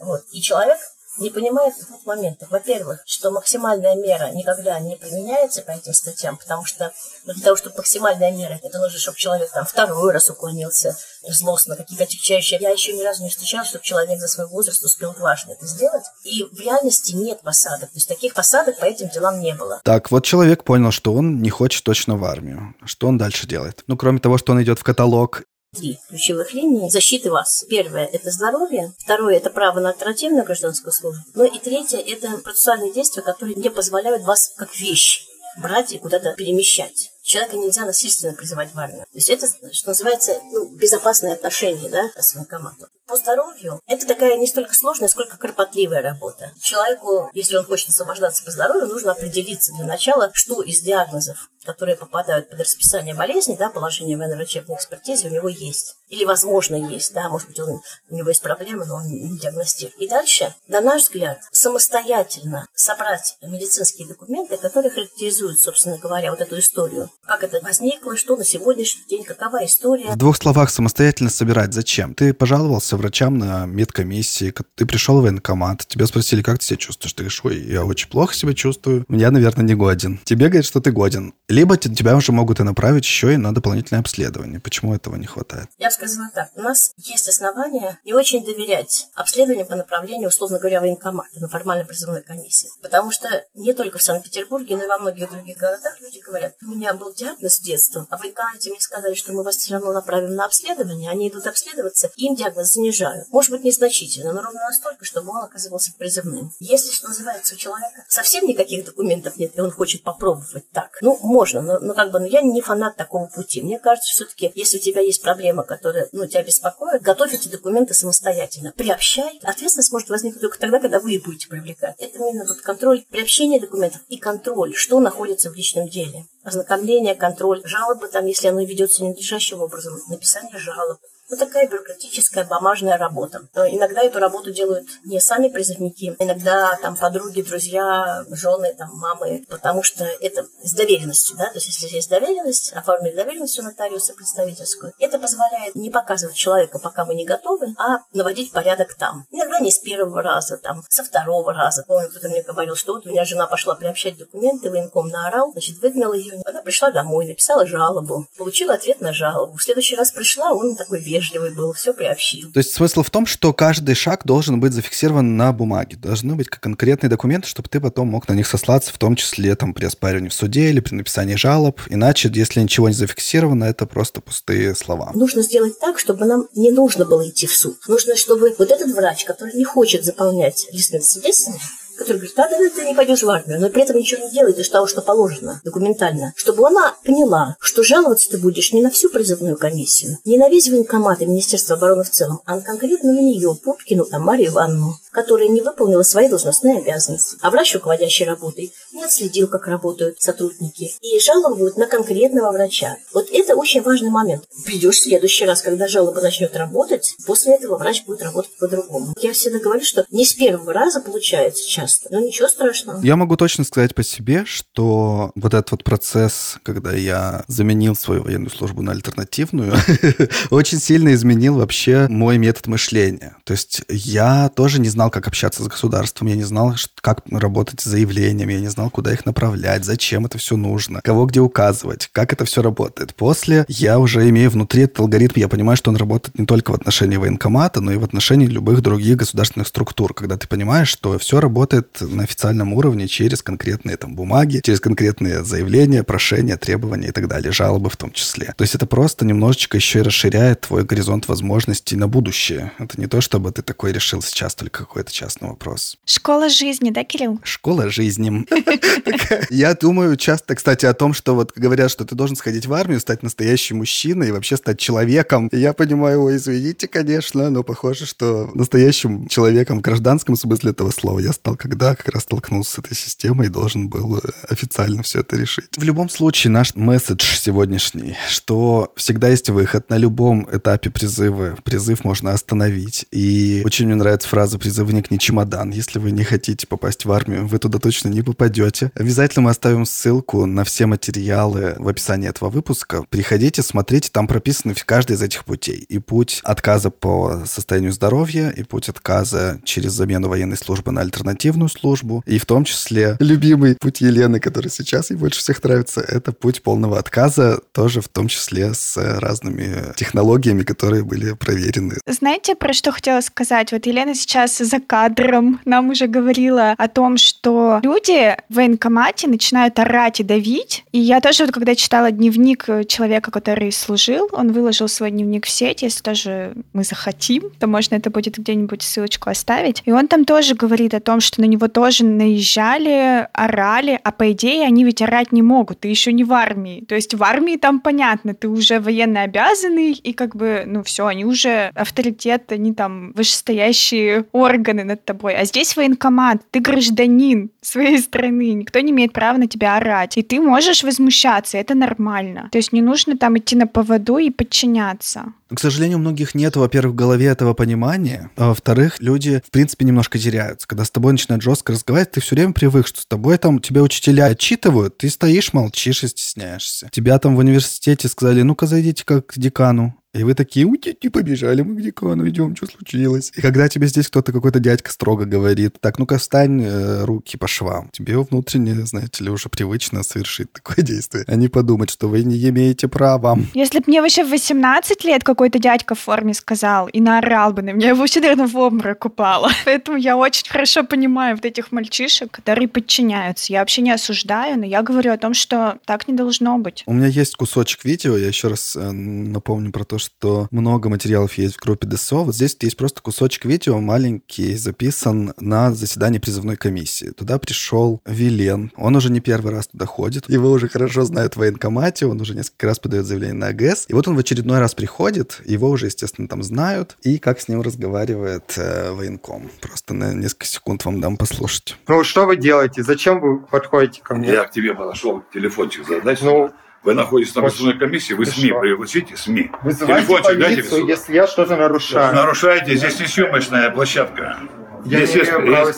вот. И человек не понимает двух моментов. Во-первых, что максимальная мера никогда не применяется по этим статьям, потому что ну, для того, чтобы максимальная мера, это нужно, чтобы человек там второй раз уклонился злостно, какие-то отягчающие. Я еще ни разу не встречала, чтобы человек за свой возраст успел дважды это сделать. И в реальности нет посадок. То есть таких посадок по этим делам не было. Так, вот человек понял, что он не хочет точно в армию. Что он дальше делает? Ну, кроме того, что он идет в каталог три ключевых линии защиты вас. Первое – это здоровье. Второе – это право на альтернативную гражданскую службу. Ну и третье – это процессуальные действия, которые не позволяют вас как вещь брать и куда-то перемещать. Человека нельзя насильственно призывать в армию. То есть это, что называется, ну, безопасные отношения да, с военкоматом. По здоровью это такая не столько сложная, сколько кропотливая работа. Человеку, если он хочет освобождаться по здоровью, нужно определиться для начала, что из диагнозов, которые попадают под расписание болезни, да, положение в врачебной экспертизе, у него есть. Или, возможно, есть, да, может быть, он, у него есть проблемы, но он не диагностирует. И дальше, на наш взгляд, самостоятельно собрать медицинские документы, которые характеризуют, собственно говоря, вот эту историю. Как это возникло, что на сегодняшний день, какова история. В двух словах самостоятельно собирать зачем? Ты пожаловался врачам на медкомиссии, ты пришел в военкомат, тебя спросили, как ты себя чувствуешь? Ты говоришь, ой, я очень плохо себя чувствую, я, наверное, не годен. Тебе говорят, что ты годен. Либо тебя уже могут и направить еще и на дополнительное обследование. Почему этого не хватает? Я сказала так. У нас есть основания не очень доверять обследованию по направлению, условно говоря, военкомата на формальной призывной комиссии. Потому что не только в Санкт-Петербурге, но и во многих других городах люди говорят, у меня был диагноз с детства, а в военкомате мне сказали, что мы вас все равно направим на обследование, они идут обследоваться, им диагноз занижают. Может быть, незначительно, но ровно настолько, чтобы он оказывался призывным. Если, что называется, у человека совсем никаких документов нет, и он хочет попробовать так, ну, можно, но, но как бы, ну, я не фанат такого пути. Мне кажется, все-таки, если у тебя есть проблема, которая, ну, тебя беспокоит, готовь эти документы самостоятельно. Приобщай. Ответственность может возникнуть только тогда, когда вы будете привлекать. Это именно вот контроль приобщения документов и контроль, что находится в личном деле. Ознакомление, контроль, жалобы там, если оно ведется ненадлежащим образом, написание жалоб. Ну, такая бюрократическая бумажная работа. Иногда эту работу делают не сами призывники, иногда там подруги, друзья, жены, там, мамы, потому что это с доверенностью, да, то есть если есть доверенность, оформили доверенность у нотариуса представительскую, это позволяет не показывать человека, пока мы не готовы, а наводить порядок там. Иногда не с первого раза, там, со второго раза. Помню, кто-то мне говорил, что вот у меня жена пошла приобщать документы, военком наорал, значит, выгнал ее. Она пришла домой, написала жалобу, получила ответ на жалобу. В следующий раз пришла, он такой вежливый вежливый был, все приобщил. То есть смысл в том, что каждый шаг должен быть зафиксирован на бумаге. Должны быть конкретные документы, чтобы ты потом мог на них сослаться, в том числе там, при оспаривании в суде или при написании жалоб. Иначе, если ничего не зафиксировано, это просто пустые слова. Нужно сделать так, чтобы нам не нужно было идти в суд. Нужно, чтобы вот этот врач, который не хочет заполнять лист свидетельствования, который говорит, да, да, ты не пойдешь в армию, но при этом ничего не делает из того, что положено документально, чтобы она поняла, что жаловаться ты будешь не на всю призывную комиссию, не на весь военкомат и Министерство обороны в целом, а конкретно на нее, Пупкину, там, Марию Ивановну, которая не выполнила свои должностные обязанности. А врач, руководящий работой, не отследил, как работают сотрудники, и жалобы на конкретного врача. Вот это очень важный момент. Придешь в следующий раз, когда жалоба начнет работать, после этого врач будет работать по-другому. Я всегда говорю, что не с первого раза получается часто. Но ничего страшного. Я могу точно сказать по себе, что вот этот вот процесс, когда я заменил свою военную службу на альтернативную, [laughs] очень сильно изменил вообще мой метод мышления. То есть я тоже не знал, как общаться с государством, я не знал, как работать с заявлениями, я не знал, куда их направлять, зачем это все нужно, кого где указывать, как это все работает. После я уже имею внутри этот алгоритм, я понимаю, что он работает не только в отношении военкомата, но и в отношении любых других государственных структур, когда ты понимаешь, что все работает работает на официальном уровне через конкретные там бумаги, через конкретные заявления, прошения, требования и так далее, жалобы в том числе. То есть это просто немножечко еще и расширяет твой горизонт возможностей на будущее. Это не то, чтобы ты такой решил сейчас только какой-то частный вопрос. Школа жизни, да, Кирилл? Школа жизни. [laughs] [laughs] Я думаю часто, кстати, о том, что вот говорят, что ты должен сходить в армию, стать настоящим мужчиной и вообще стать человеком. Я понимаю, ой, извините, конечно, но похоже, что настоящим человеком в гражданском смысле этого слова я стал когда как раз столкнулся с этой системой и должен был э, официально все это решить. В любом случае, наш месседж сегодняшний, что всегда есть выход на любом этапе призыва. Призыв можно остановить. И очень мне нравится фраза «призывник не чемодан». Если вы не хотите попасть в армию, вы туда точно не попадете. Обязательно мы оставим ссылку на все материалы в описании этого выпуска. Приходите, смотрите, там прописаны каждый из этих путей. И путь отказа по состоянию здоровья, и путь отказа через замену военной службы на альтернативу оперативную службу, и в том числе любимый путь Елены, который сейчас ей больше всех нравится, это путь полного отказа, тоже в том числе с разными технологиями, которые были проверены. Знаете, про что хотела сказать? Вот Елена сейчас за кадром нам уже говорила о том, что люди в военкомате начинают орать и давить. И я тоже, вот, когда читала дневник человека, который служил, он выложил свой дневник в сеть, если тоже мы захотим, то можно это будет где-нибудь ссылочку оставить. И он там тоже говорит о том, что на него тоже наезжали, орали, а по идее они ведь орать не могут, ты еще не в армии. То есть в армии там понятно, ты уже военно обязанный, и как бы, ну все, они уже авторитет, они там вышестоящие органы над тобой. А здесь военкомат, ты гражданин своей страны, никто не имеет права на тебя орать. И ты можешь возмущаться, это нормально. То есть не нужно там идти на поводу и подчиняться. К сожалению, у многих нет, во-первых, в голове этого понимания, а во-вторых, люди, в принципе, немножко теряются. Когда с тобой начинают жестко разговаривать, ты все время привык, что с тобой там тебя учителя отчитывают, ты стоишь, молчишь и стесняешься. Тебя там в университете сказали, ну-ка зайдите как к декану. И вы такие, уйдите, побежали мы к декану, идем, что случилось? И когда тебе здесь кто-то, какой-то дядька строго говорит, так, ну-ка встань, э, руки по швам, тебе внутренне, знаете ли, уже привычно совершить такое [laughs] действие, а не подумать, что вы не имеете права. Если бы мне вообще в 18 лет какой-то дядька в форме сказал и наорал бы на меня, я бы вообще, наверное, в обморок упала. [laughs] Поэтому я очень хорошо понимаю вот этих мальчишек, которые подчиняются. Я вообще не осуждаю, но я говорю о том, что так не должно быть. У меня есть кусочек видео, я еще раз э, напомню про то, что что много материалов есть в группе ДСО. Вот здесь есть просто кусочек видео маленький, записан на заседании призывной комиссии. Туда пришел Вилен. Он уже не первый раз туда ходит. Его уже хорошо знают в военкомате, он уже несколько раз подает заявление на АГС. И вот он в очередной раз приходит, его уже, естественно, там знают, и как с ним разговаривает э, военком. Просто на несколько секунд вам дам послушать. Ну, что вы делаете? Зачем вы подходите ко мне? Я к тебе подошел, телефончик задать. Ну, Вы находитесь на присутственной комиссии, вы СМИ пригласите, СМИ. вызывайте Телефончик дайте полицию, сюда. если я что-то нарушаю. Нарушаете, здесь не съемочная площадка. Я Здесь есть,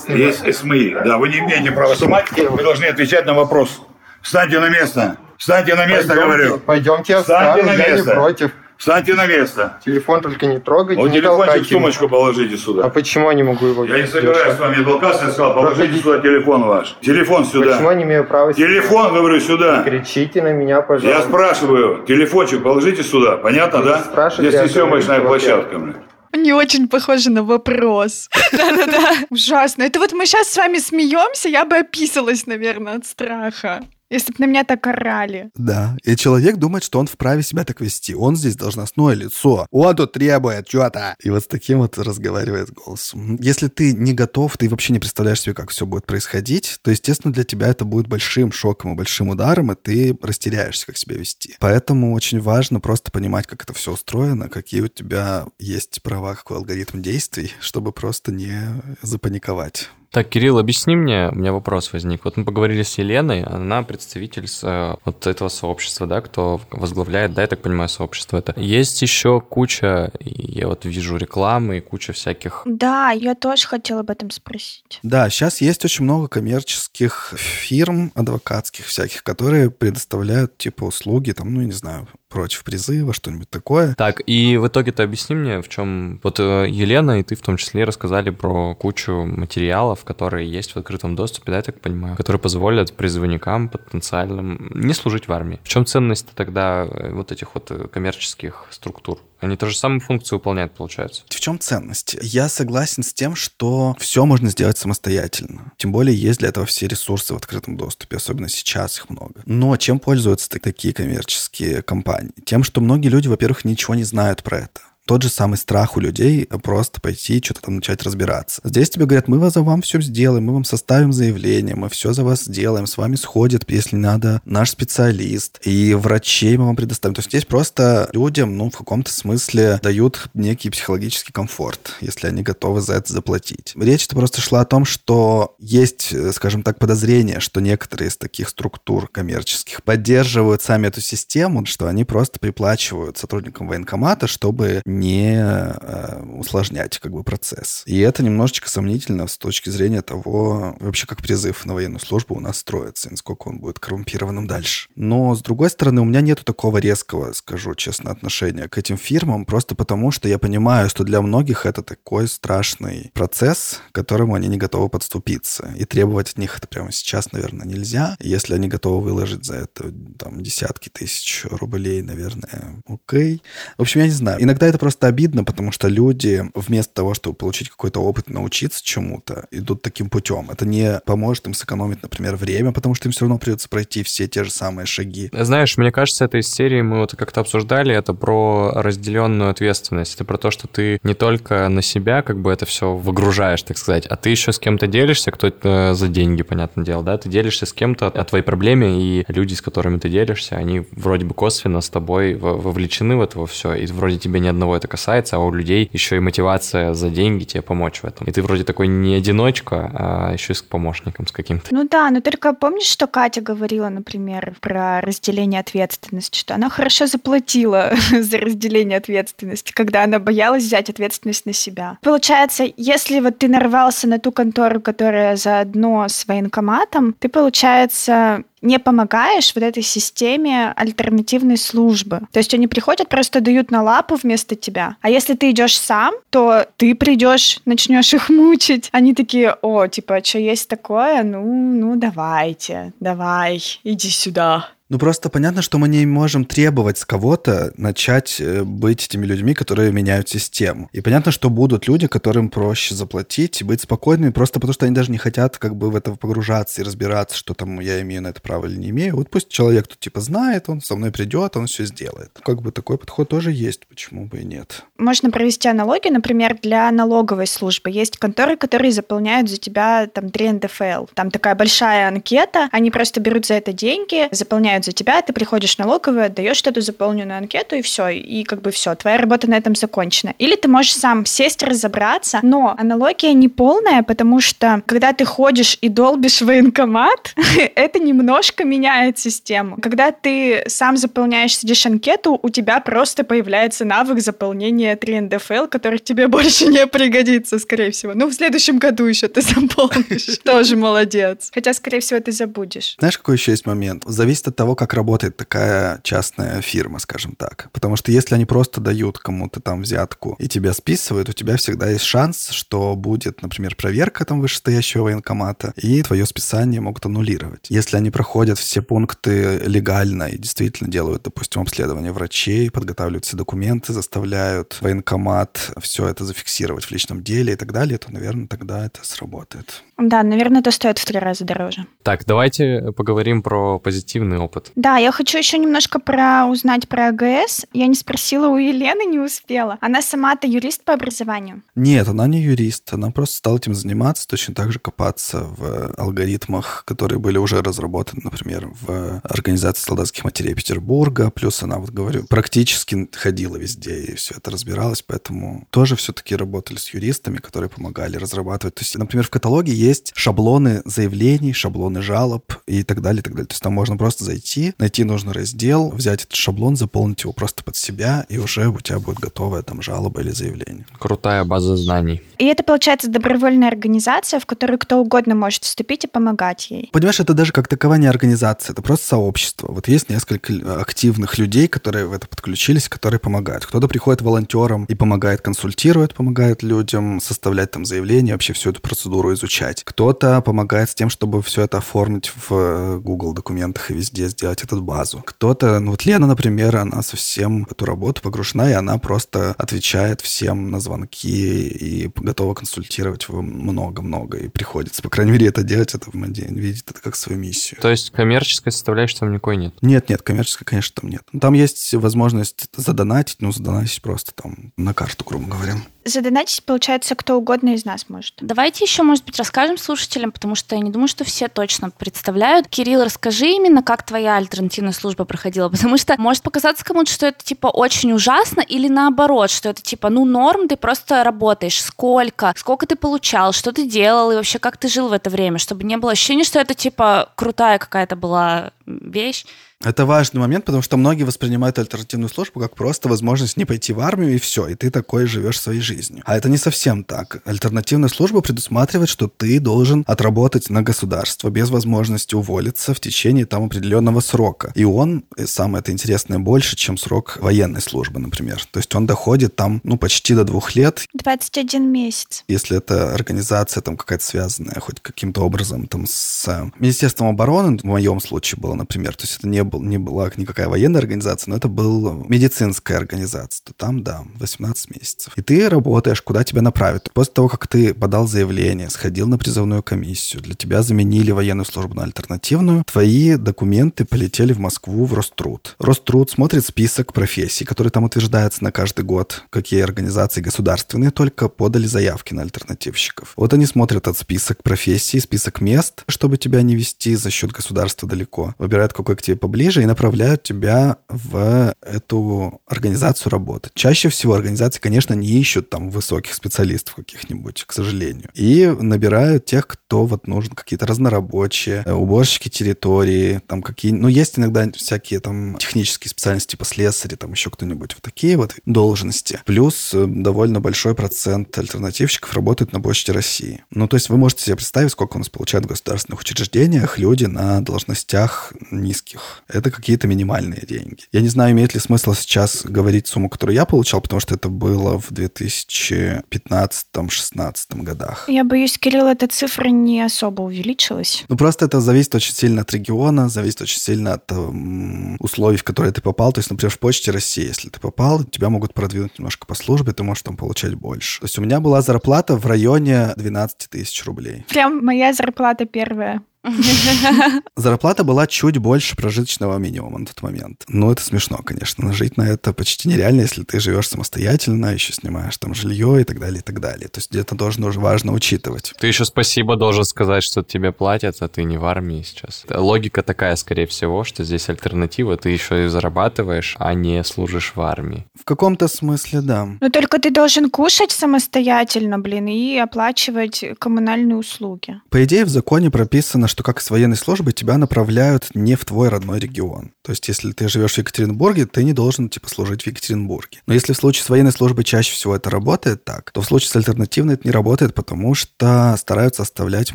есть, есть СМИ. Да, вы не имеете права снимать. Вы должны отвечать на вопрос. Встаньте на место. Встаньте на место, Пойдемте- говорю. Пойдемте, я Встаньте встану, на я не место. против. Встаньте на место. Телефон только не трогайте, Вот не телефончик в сумочку положите А сюда. почему я не могу его Я не держать? собираюсь с вами толкаться, я сказал, положите Проходите. сюда телефон ваш. Телефон Почему я сюда. не имею права? Телефон, говорю, Не сюда. кричите на меня, Я пожалуйста. спрашиваю, телефончик положите сюда, понятно, Вы да? не я говорю, съемочная площадка. блин. Не очень похоже на вопрос. [laughs] Да-да-да. Ужасно. Это вот мы сейчас с вами смеемся, я бы описалась, наверное, от страха. Если бы на меня так орали. Да, и человек думает, что он вправе себя так вести. Он здесь должностное лицо. Он тут требует что-то. И вот с таким вот разговаривает голосом. Если ты не готов, ты вообще не представляешь себе, как все будет происходить, то, естественно, для тебя это будет большим шоком и большим ударом, и ты растеряешься, как себя вести. Поэтому очень важно просто понимать, как это все устроено, какие у тебя есть права, какой алгоритм действий, чтобы просто не запаниковать. Так, Кирилл, объясни мне, у меня вопрос возник. Вот мы поговорили с Еленой, она представитель с, э, вот этого сообщества, да, кто возглавляет, да, я так понимаю, сообщество это. Есть еще куча, я вот вижу рекламы и куча всяких Да, я тоже хотела об этом спросить. Да, сейчас есть очень много коммерческих фирм адвокатских всяких, которые предоставляют типа услуги, там, ну, не знаю, против призыва, что-нибудь такое. Так, и в итоге-то объясни мне, в чем... Вот э, Елена и ты в том числе рассказали про кучу материалов, которые есть в открытом доступе, да, я так понимаю, которые позволят призывникам потенциальным не служить в армии. В чем ценность тогда э, вот этих вот э, коммерческих структур? Они ту же самую функцию выполняют, получается. В чем ценность? Я согласен с тем, что все можно сделать самостоятельно. Тем более есть для этого все ресурсы в открытом доступе, особенно сейчас их много. Но чем пользуются так- такие коммерческие компании? Тем, что многие люди, во-первых, ничего не знают про это. Тот же самый страх у людей просто пойти что-то там начать разбираться. Здесь тебе говорят, мы за вам все сделаем, мы вам составим заявление, мы все за вас сделаем, с вами сходит, если надо, наш специалист, и врачей мы вам предоставим. То есть здесь просто людям, ну, в каком-то смысле дают некий психологический комфорт, если они готовы за это заплатить. Речь-то просто шла о том, что есть, скажем так, подозрение, что некоторые из таких структур коммерческих поддерживают сами эту систему, что они просто приплачивают сотрудникам военкомата, чтобы не э, усложнять как бы процесс. И это немножечко сомнительно с точки зрения того, вообще как призыв на военную службу у нас строится, и насколько он будет коррумпированным дальше. Но, с другой стороны, у меня нету такого резкого, скажу честно, отношения к этим фирмам, просто потому что я понимаю, что для многих это такой страшный процесс, к которому они не готовы подступиться. И требовать от них это прямо сейчас, наверное, нельзя. Если они готовы выложить за это там десятки тысяч рублей, наверное, окей. В общем, я не знаю. Иногда это просто обидно, потому что люди вместо того, чтобы получить какой-то опыт, научиться чему-то, идут таким путем. Это не поможет им сэкономить, например, время, потому что им все равно придется пройти все те же самые шаги. Знаешь, мне кажется, это из серии, мы вот как-то обсуждали, это про разделенную ответственность. Это про то, что ты не только на себя как бы это все выгружаешь, так сказать, а ты еще с кем-то делишься, кто э, за деньги, понятное дело, да, ты делишься с кем-то о твоей проблеме, и люди, с которыми ты делишься, они вроде бы косвенно с тобой во- вовлечены в это все, и вроде тебе ни одного это касается, а у людей еще и мотивация за деньги тебе помочь в этом. И ты вроде такой не одиночка, а еще и с помощником с каким-то. Ну да, но только помнишь, что Катя говорила, например, про разделение ответственности, что она хорошо заплатила [laughs] за разделение ответственности, когда она боялась взять ответственность на себя. Получается, если вот ты нарвался на ту контору, которая заодно с военкоматом, ты, получается, не помогаешь вот этой системе альтернативной службы. То есть они приходят, просто дают на лапу вместо тебя. А если ты идешь сам, то ты придешь, начнешь их мучить. Они такие, о, типа, что есть такое? Ну, ну, давайте, давай, иди сюда. Ну, просто понятно, что мы не можем требовать с кого-то начать э, быть этими людьми, которые меняют систему. И понятно, что будут люди, которым проще заплатить и быть спокойными, просто потому что они даже не хотят как бы в это погружаться и разбираться, что там я имею на это право или не имею. Вот пусть человек тут типа знает, он со мной придет, он все сделает. Как бы такой подход тоже есть, почему бы и нет. Можно провести аналогию, например, для налоговой службы. Есть конторы, которые заполняют за тебя там 3 НДФЛ. Там такая большая анкета, они просто берут за это деньги, заполняют за тебя, ты приходишь в налоговую, отдаешь эту заполненную анкету, и все, и как бы все, твоя работа на этом закончена. Или ты можешь сам сесть, разобраться, но аналогия не полная, потому что когда ты ходишь и долбишь военкомат, [laughs] это немножко меняет систему. Когда ты сам заполняешь, сидишь анкету, у тебя просто появляется навык заполнения 3 НДФЛ, который тебе [laughs] больше не пригодится, скорее всего. Ну, в следующем году еще ты [laughs] заполнишь. Тоже молодец. Хотя, скорее всего, ты забудешь. Знаешь, какой еще есть момент? Зависит от того, как работает такая частная фирма, скажем так. Потому что если они просто дают кому-то там взятку и тебя списывают, у тебя всегда есть шанс, что будет, например, проверка там вышестоящего военкомата, и твое списание могут аннулировать. Если они проходят все пункты легально и действительно делают, допустим, обследование врачей, подготавливают все документы, заставляют военкомат все это зафиксировать в личном деле и так далее, то, наверное, тогда это сработает. Да, наверное, это стоит в три раза дороже. Так, давайте поговорим про позитивный опыт. Да, я хочу еще немножко про узнать про АГС. Я не спросила у Елены, не успела. Она сама-то юрист по образованию? Нет, она не юрист. Она просто стала этим заниматься, точно так же копаться в алгоритмах, которые были уже разработаны, например, в Организации солдатских матерей Петербурга. Плюс она, вот говорю, практически ходила везде и все это разбиралась, поэтому тоже все-таки работали с юристами, которые помогали разрабатывать. То есть, например, в каталоге есть шаблоны заявлений, шаблоны жалоб и так далее, и так далее. То есть там можно просто зайти, найти нужный раздел, взять этот шаблон, заполнить его просто под себя, и уже у тебя будет готовая там жалоба или заявление. Крутая база знаний. И это, получается, добровольная организация, в которую кто угодно может вступить и помогать ей. Понимаешь, это даже как таковая не организация, это просто сообщество. Вот есть несколько активных людей, которые в это подключились, которые помогают. Кто-то приходит волонтером и помогает, консультирует, помогает людям составлять там заявления, вообще всю эту процедуру изучать. Кто-то помогает с тем, чтобы все это оформить в э, Google документах и везде сделать эту базу. Кто-то, ну вот Лена, например, она совсем в эту работу погружена, и она просто отвечает всем на звонки и готова консультировать много-много. И приходится, по крайней мере, это делать, это видит это как свою миссию. То есть коммерческой составляющей там никакой нет? Нет, нет, коммерческой, конечно, там нет. Там есть возможность задонатить, ну, задонатить просто там на карту, грубо говоря. Задонатить, получается, кто угодно из нас может. Давайте еще, может быть, расскажем слушателям, потому что я не думаю, что все точно представляют. Кирилл, расскажи именно, как твоя альтернативная служба проходила, [laughs] потому что может показаться кому-то, что это типа очень ужасно, или наоборот, что это типа, ну, норм, ты просто работаешь. Сколько? Сколько ты получал? Что ты делал? И вообще, как ты жил в это время? Чтобы не было ощущения, что это типа крутая какая-то была вещь. Это важный момент, потому что многие воспринимают альтернативную службу как просто возможность не пойти в армию и все, и ты такой живешь своей жизнью. А это не совсем так. Альтернативная служба предусматривает, что ты должен отработать на государство без возможности уволиться в течение там определенного срока. И он, и самое это интересное, больше, чем срок военной службы, например. То есть он доходит там, ну, почти до двух лет. 21 месяц. Если это организация там какая-то связанная хоть каким-то образом там с Министерством обороны, в моем случае было, например, то есть это не был, не была никакая военная организация, но это была медицинская организация, то там, да, 18 месяцев. И ты работаешь, куда тебя направят. После того, как ты подал заявление, сходил на призывную комиссию, для тебя заменили военную службу на альтернативную, твои документы полетели в Москву в Роструд. Роструд смотрит список профессий, которые там утверждаются на каждый год, какие организации государственные только подали заявки на альтернативщиков. Вот они смотрят этот список профессий, список мест, чтобы тебя не вести за счет государства далеко. Выбирают, какой к тебе поближе, ближе и направляют тебя в эту организацию работать. Чаще всего организации, конечно, не ищут там высоких специалистов каких-нибудь, к сожалению. И набирают тех, кто вот нужен, какие-то разнорабочие, э, уборщики территории, там какие... Ну, есть иногда всякие там технические специальности, типа слесари, там еще кто-нибудь. Вот такие вот должности. Плюс э, довольно большой процент альтернативщиков работают на Почте России. Ну, то есть вы можете себе представить, сколько у нас получают в государственных учреждениях люди на должностях самых низких. Это какие-то минимальные деньги. Я не знаю, имеет ли смысл сейчас говорить сумму, которую я получал, потому что это было в 2015-16 годах. Я боюсь, Кирилл, эта цифра не особо увеличилась. Ну, просто это зависит очень сильно от региона, зависит очень сильно от м, условий, в которые ты попал. То есть, например, в Почте России, если ты попал, тебя могут продвинуть немножко по службе, ты можешь там получать больше. То есть у меня была зарплата в районе 12 тысяч рублей. Прям моя зарплата первая. [laughs] Зарплата была чуть больше прожиточного минимума на тот момент. Ну, это смешно, конечно. Жить на это почти нереально, если ты живешь самостоятельно, еще снимаешь там жилье и так далее, и так далее. То есть где-то тоже нужно важно учитывать. Ты еще спасибо должен сказать, что тебе платят, а ты не в армии сейчас. Логика такая, скорее всего, что здесь альтернатива. Ты еще и зарабатываешь, а не служишь в армии. В каком-то смысле, да. Но только ты должен кушать самостоятельно, блин, и оплачивать коммунальные услуги. По идее, в законе прописано, что как с военной службы тебя направляют не в твой родной регион. То есть, если ты живешь в Екатеринбурге, ты не должен, типа, служить в Екатеринбурге. Но если в случае с военной службой чаще всего это работает так, то в случае с альтернативной это не работает, потому что стараются оставлять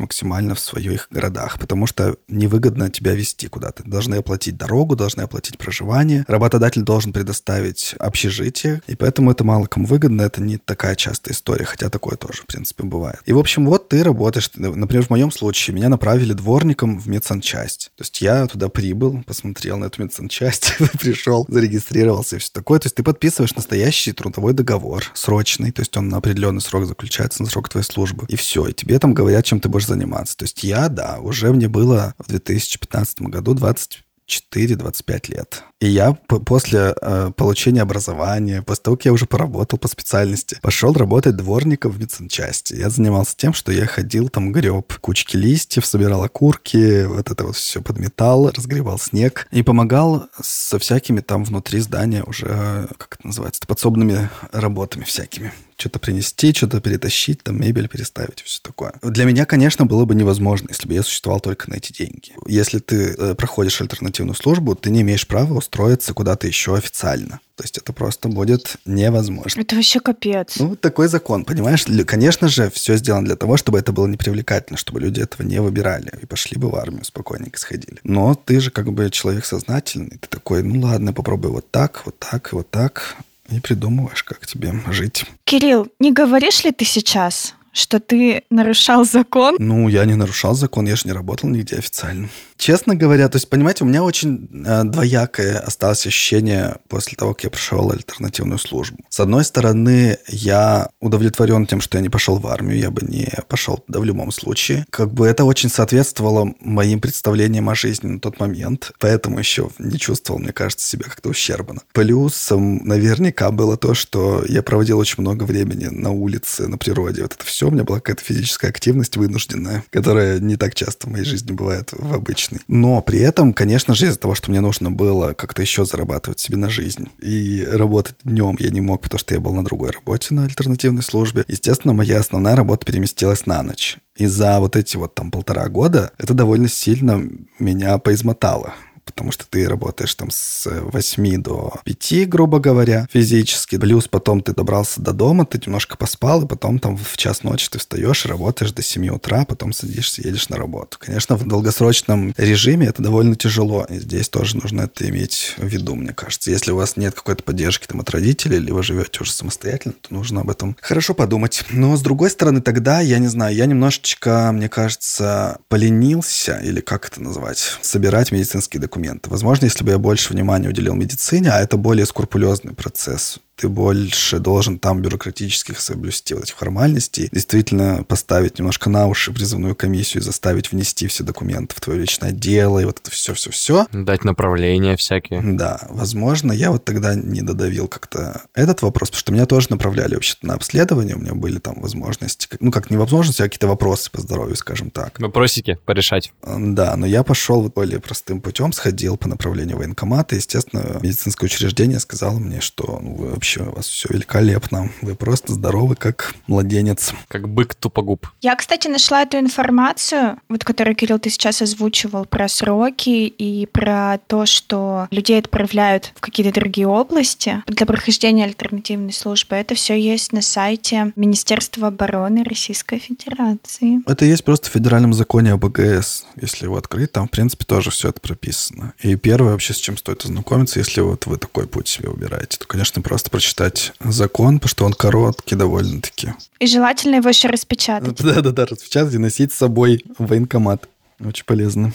максимально в своих городах, потому что невыгодно тебя вести куда-то. Должны оплатить дорогу, должны оплатить проживание, работодатель должен предоставить общежитие, и поэтому это мало кому выгодно, это не такая частая история, хотя такое тоже, в принципе, бывает. И, в общем, вот ты работаешь, например, в моем случае меня направили дворником в медсанчасть. То есть я туда прибыл, посмотрел на эту медсанчасть, [laughs] пришел, зарегистрировался и все такое. То есть ты подписываешь настоящий трудовой договор, срочный, то есть он на определенный срок заключается, на срок твоей службы. И все, и тебе там говорят, чем ты будешь заниматься. То есть я, да, уже мне было в 2015 году 20 4-25 лет. И я после э, получения образования, после того, как я уже поработал по специальности, пошел работать дворником в медсанчасти. Я занимался тем, что я ходил там, греб кучки листьев, собирал окурки, вот это вот все подметал, разгребал снег и помогал со всякими там внутри здания уже, как это называется, подсобными работами всякими что-то принести, что-то перетащить, там мебель переставить, все такое. Для меня, конечно, было бы невозможно, если бы я существовал только на эти деньги. Если ты э, проходишь альтернативную службу, ты не имеешь права устроиться куда-то еще официально. То есть это просто будет невозможно. Это вообще капец. Ну, такой закон, понимаешь? Конечно же, все сделано для того, чтобы это было непривлекательно, чтобы люди этого не выбирали и пошли бы в армию, спокойненько сходили. Но ты же как бы человек сознательный, ты такой, ну ладно, попробуй вот так, вот так вот так и придумываешь, как тебе жить. Кирилл, не говоришь ли ты сейчас, что ты нарушал закон? Ну, я не нарушал закон, я же не работал нигде официально. Честно говоря, то есть, понимаете, у меня очень э, двоякое осталось ощущение после того, как я прошел альтернативную службу. С одной стороны, я удовлетворен тем, что я не пошел в армию, я бы не пошел туда в любом случае. Как бы это очень соответствовало моим представлениям о жизни на тот момент, поэтому еще не чувствовал, мне кажется, себя как-то ущербно. Плюсом наверняка было то, что я проводил очень много времени на улице, на природе. Вот это все, у меня была какая-то физическая активность вынужденная, которая не так часто в моей жизни бывает в обычной обычный. Но при этом, конечно же, из-за того, что мне нужно было как-то еще зарабатывать себе на жизнь и работать днем я не мог, потому что я был на другой работе, на альтернативной службе, естественно, моя основная работа переместилась на ночь. И за вот эти вот там полтора года это довольно сильно меня поизмотало потому что ты работаешь там с 8 до 5, грубо говоря, физически. Плюс потом ты добрался до дома, ты немножко поспал, и потом там в час ночи ты встаешь, работаешь до 7 утра, потом садишься, едешь на работу. Конечно, в долгосрочном режиме это довольно тяжело. И здесь тоже нужно это иметь в виду, мне кажется. Если у вас нет какой-то поддержки там от родителей, или вы живете уже самостоятельно, то нужно об этом хорошо подумать. Но с другой стороны, тогда, я не знаю, я немножечко, мне кажется, поленился, или как это назвать, собирать медицинские документы документы. Возможно, если бы я больше внимания уделил медицине, а это более скрупулезный процесс, ты больше должен там бюрократических соблюсти вот этих формальностей, действительно поставить немножко на уши призывную комиссию и заставить внести все документы в твое личное дело, и вот это все-все-все. Дать направления всякие. Да, возможно, я вот тогда не додавил как-то этот вопрос, потому что меня тоже направляли вообще-то на обследование, у меня были там возможности, ну как не возможности, а какие-то вопросы по здоровью, скажем так. Вопросики порешать. Да, но я пошел вот более простым путем, сходил по направлению военкомата, естественно, медицинское учреждение сказало мне, что ну, вы вообще у вас все великолепно. Вы просто здоровы, как младенец. Как бык тупогуб. Я, кстати, нашла эту информацию, вот которую, Кирилл, ты сейчас озвучивал, про сроки и про то, что людей отправляют в какие-то другие области для прохождения альтернативной службы. Это все есть на сайте Министерства обороны Российской Федерации. Это есть просто в федеральном законе об АГС. Если его открыть, там, в принципе, тоже все это прописано. И первое вообще, с чем стоит ознакомиться, если вот вы такой путь себе выбираете, то, конечно, просто прочитать закон, потому что он короткий довольно-таки. И желательно его еще распечатать. [laughs] Да-да-да, распечатать и носить с собой в военкомат. Очень полезно.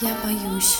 Я боюсь.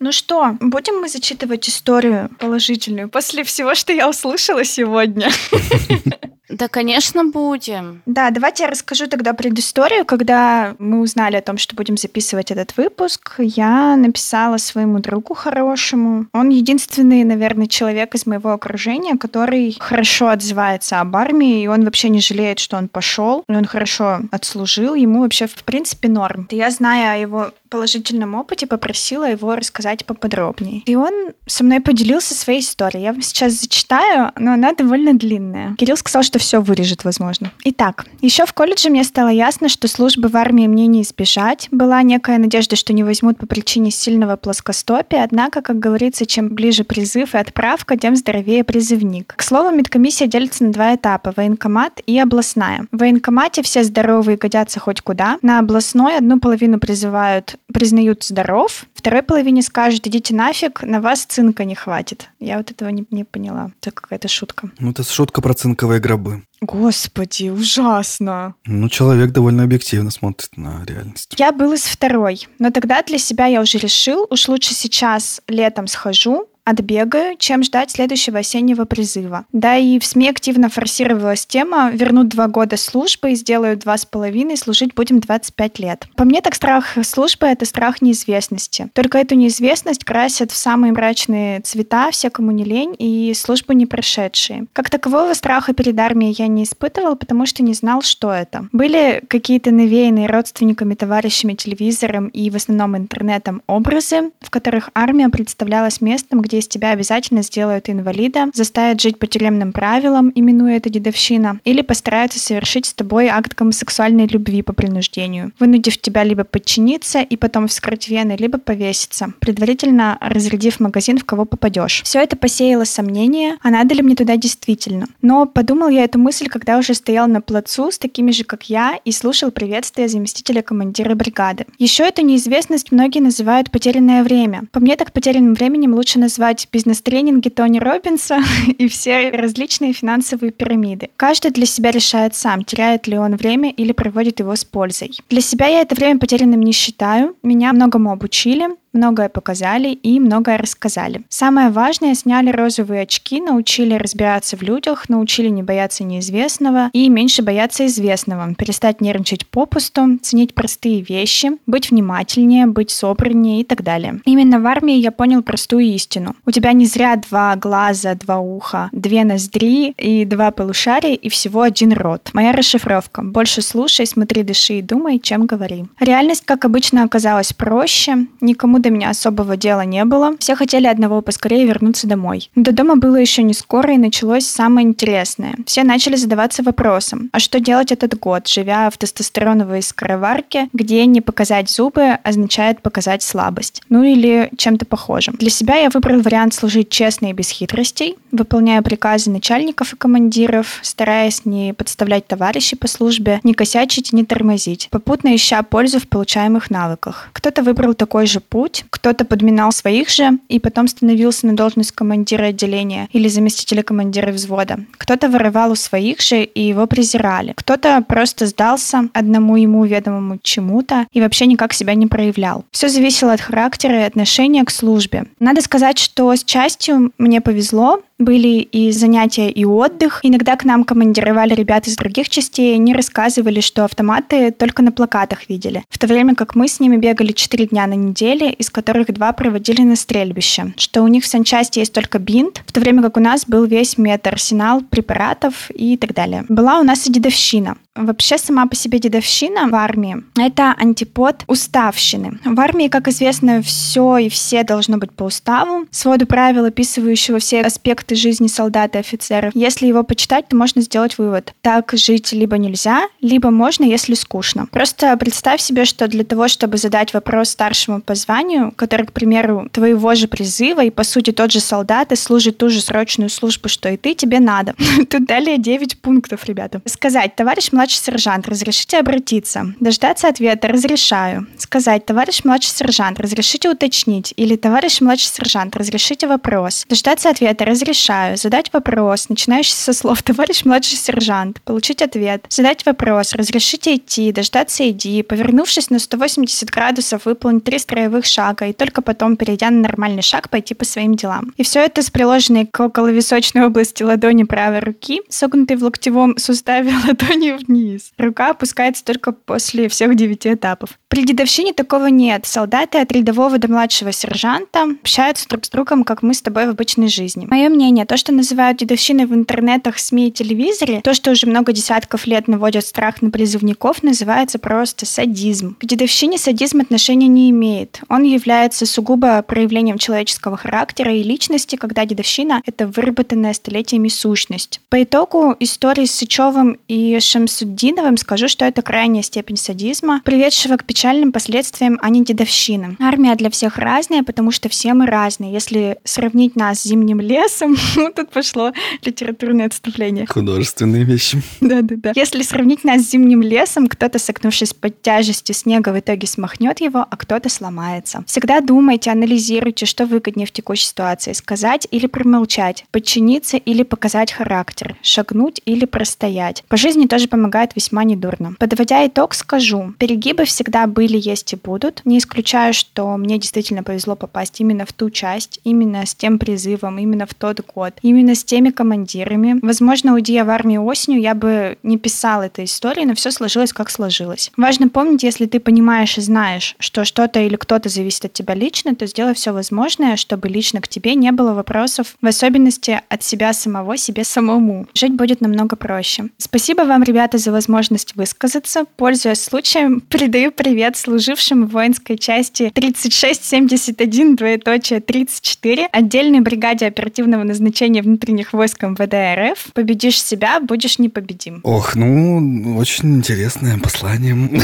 Ну что, будем мы зачитывать историю положительную после всего, что я услышала сегодня? [laughs] Да, конечно, будем. Да, давайте я расскажу тогда предысторию. Когда мы узнали о том, что будем записывать этот выпуск, я написала своему другу хорошему. Он единственный, наверное, человек из моего окружения, который хорошо отзывается об армии, и он вообще не жалеет, что он пошел, он хорошо отслужил, ему вообще в принципе норм. Я, зная о его положительном опыте, попросила его рассказать поподробнее. И он со мной поделился своей историей. Я вам сейчас зачитаю, но она довольно длинная. Кирилл сказал, что все вырежет, возможно. Итак, еще в колледже мне стало ясно, что службы в армии мне не избежать. Была некая надежда, что не возьмут по причине сильного плоскостопия, однако, как говорится, чем ближе призыв и отправка, тем здоровее призывник. К слову, медкомиссия делится на два этапа – военкомат и областная. В военкомате все здоровые годятся хоть куда. На областной одну половину призывают признают здоров, второй половине скажут, идите нафиг, на вас цинка не хватит. Я вот этого не, не поняла. Это какая-то шутка. Ну, это шутка про цинковые гробы. Господи, ужасно. Ну, человек довольно объективно смотрит на реальность. Я был из второй, но тогда для себя я уже решил, уж лучше сейчас летом схожу, отбегаю, чем ждать следующего осеннего призыва. Да и в СМИ активно форсировалась тема «Вернут два года службы и сделают два с половиной, служить будем 25 лет». По мне так страх службы — это страх неизвестности. Только эту неизвестность красят в самые мрачные цвета все, кому не лень, и службу не прошедшие. Как такового страха перед армией я не испытывал, потому что не знал, что это. Были какие-то навеянные родственниками, товарищами, телевизором и в основном интернетом образы, в которых армия представлялась местом, где из тебя обязательно сделают инвалида, заставят жить по тюремным правилам, именуя это дедовщина, или постараются совершить с тобой акт гомосексуальной любви по принуждению, вынудив тебя либо подчиниться и потом вскрыть вены, либо повеситься, предварительно разрядив магазин, в кого попадешь. Все это посеяло сомнения, а надо ли мне туда действительно. Но подумал я эту мысль, когда уже стоял на плацу с такими же, как я, и слушал приветствие заместителя командира бригады. Еще эту неизвестность многие называют потерянное время. По мне так потерянным временем лучше назвать назвать бизнес-тренинги Тони Робинса [laughs] и все различные финансовые пирамиды. Каждый для себя решает сам, теряет ли он время или проводит его с пользой. Для себя я это время потерянным не считаю. Меня многому обучили, многое показали и многое рассказали. Самое важное, сняли розовые очки, научили разбираться в людях, научили не бояться неизвестного и меньше бояться известного, перестать нервничать попусту, ценить простые вещи, быть внимательнее, быть собраннее и так далее. Именно в армии я понял простую истину. У тебя не зря два глаза, два уха, две ноздри и два полушария и всего один рот. Моя расшифровка. Больше слушай, смотри, дыши и думай, чем говори. Реальность, как обычно, оказалась проще. Никому до меня особого дела не было. Все хотели одного поскорее вернуться домой. Но до дома было еще не скоро, и началось самое интересное. Все начали задаваться вопросом, а что делать этот год, живя в тестостероновой скороварке, где не показать зубы означает показать слабость. Ну или чем-то похожим. Для себя я выбрал вариант служить честно и без хитростей, выполняя приказы начальников и командиров, стараясь не подставлять товарищей по службе, не косячить и не тормозить, попутно ища пользу в получаемых навыках. Кто-то выбрал такой же путь, путь. Кто-то подминал своих же и потом становился на должность командира отделения или заместителя командира взвода. Кто-то вырывал у своих же и его презирали. Кто-то просто сдался одному ему ведомому чему-то и вообще никак себя не проявлял. Все зависело от характера и отношения к службе. Надо сказать, что с частью мне повезло, были и занятия, и отдых. Иногда к нам командировали ребята из других частей, они рассказывали, что автоматы только на плакатах видели. В то время как мы с ними бегали 4 дня на неделе, из которых два проводили на стрельбище. Что у них в санчасти есть только бинт, в то время как у нас был весь мета-арсенал препаратов и так далее. Была у нас и дедовщина. Вообще сама по себе дедовщина в армии – это антипод уставщины. В армии, как известно, все и все должно быть по уставу, своду правил, описывающего все аспекты жизни солдат и офицеров. Если его почитать, то можно сделать вывод. Так жить либо нельзя, либо можно, если скучно. Просто представь себе, что для того, чтобы задать вопрос старшему по званию, который, к примеру, твоего же призыва и, по сути, тот же солдат и служит ту же срочную службу, что и ты, тебе надо. [laughs] Тут далее 9 пунктов, ребята. Сказать, товарищ младший сержант, разрешите обратиться. Дождаться ответа «разрешаю». Сказать, товарищ младший сержант, разрешите уточнить. Или товарищ младший сержант, разрешите вопрос. Дождаться ответа «разрешаю». Задать вопрос, начинающий со слов «товарищ младший сержант». Получить ответ. Задать вопрос «разрешите идти». Дождаться «иди». Повернувшись на 180 градусов, выполнить три строевых шага и только потом, перейдя на нормальный шаг, пойти по своим делам. И все это с приложенной к околовисочной области ладони правой руки, согнутой в локтевом суставе [laughs] ладони вниз. Рука опускается только после всех девяти этапов. При дедовщине такого нет. Солдаты от рядового до младшего сержанта общаются друг с другом, как мы с тобой в обычной жизни. Мое мнение, то, что называют дедовщиной в интернетах, СМИ и телевизоре, то, что уже много десятков лет наводят страх на призывников, называется просто садизм. К дедовщине садизм отношения не имеет. Он является сугубо проявлением человеческого характера и личности, когда дедовщина — это выработанная столетиями сущность. По итогу истории с Сычевым и Шамсу Шамсуддиновым скажу, что это крайняя степень садизма, приведшего к печальным последствиям, а не дедовщины. Армия для всех разная, потому что все мы разные. Если сравнить нас с зимним лесом, [laughs] тут пошло литературное отступление. Художественные вещи. Да-да-да. Если сравнить нас с зимним лесом, кто-то, согнувшись под тяжестью снега, в итоге смахнет его, а кто-то сломается. Всегда думайте, анализируйте, что выгоднее в текущей ситуации. Сказать или промолчать, подчиниться или показать характер, шагнуть или простоять. По жизни тоже помогает весьма недурно. Подводя итог, скажу, перегибы всегда были, есть и будут. Не исключаю, что мне действительно повезло попасть именно в ту часть, именно с тем призывом, именно в тот год, именно с теми командирами. Возможно, уйдя в армию осенью, я бы не писала этой истории, но все сложилось, как сложилось. Важно помнить, если ты понимаешь и знаешь, что что-то или кто-то зависит от тебя лично, то сделай все возможное, чтобы лично к тебе не было вопросов, в особенности от себя самого себе самому. Жить будет намного проще. Спасибо вам, ребята, за возможность высказаться. Пользуясь случаем, [laughs] передаю привет служившим в воинской части 3671, двоеточие 34, отдельной бригаде оперативного назначения внутренних войск МВД РФ. Победишь себя, будешь непобедим. Ох, ну, очень интересное послание. [laughs]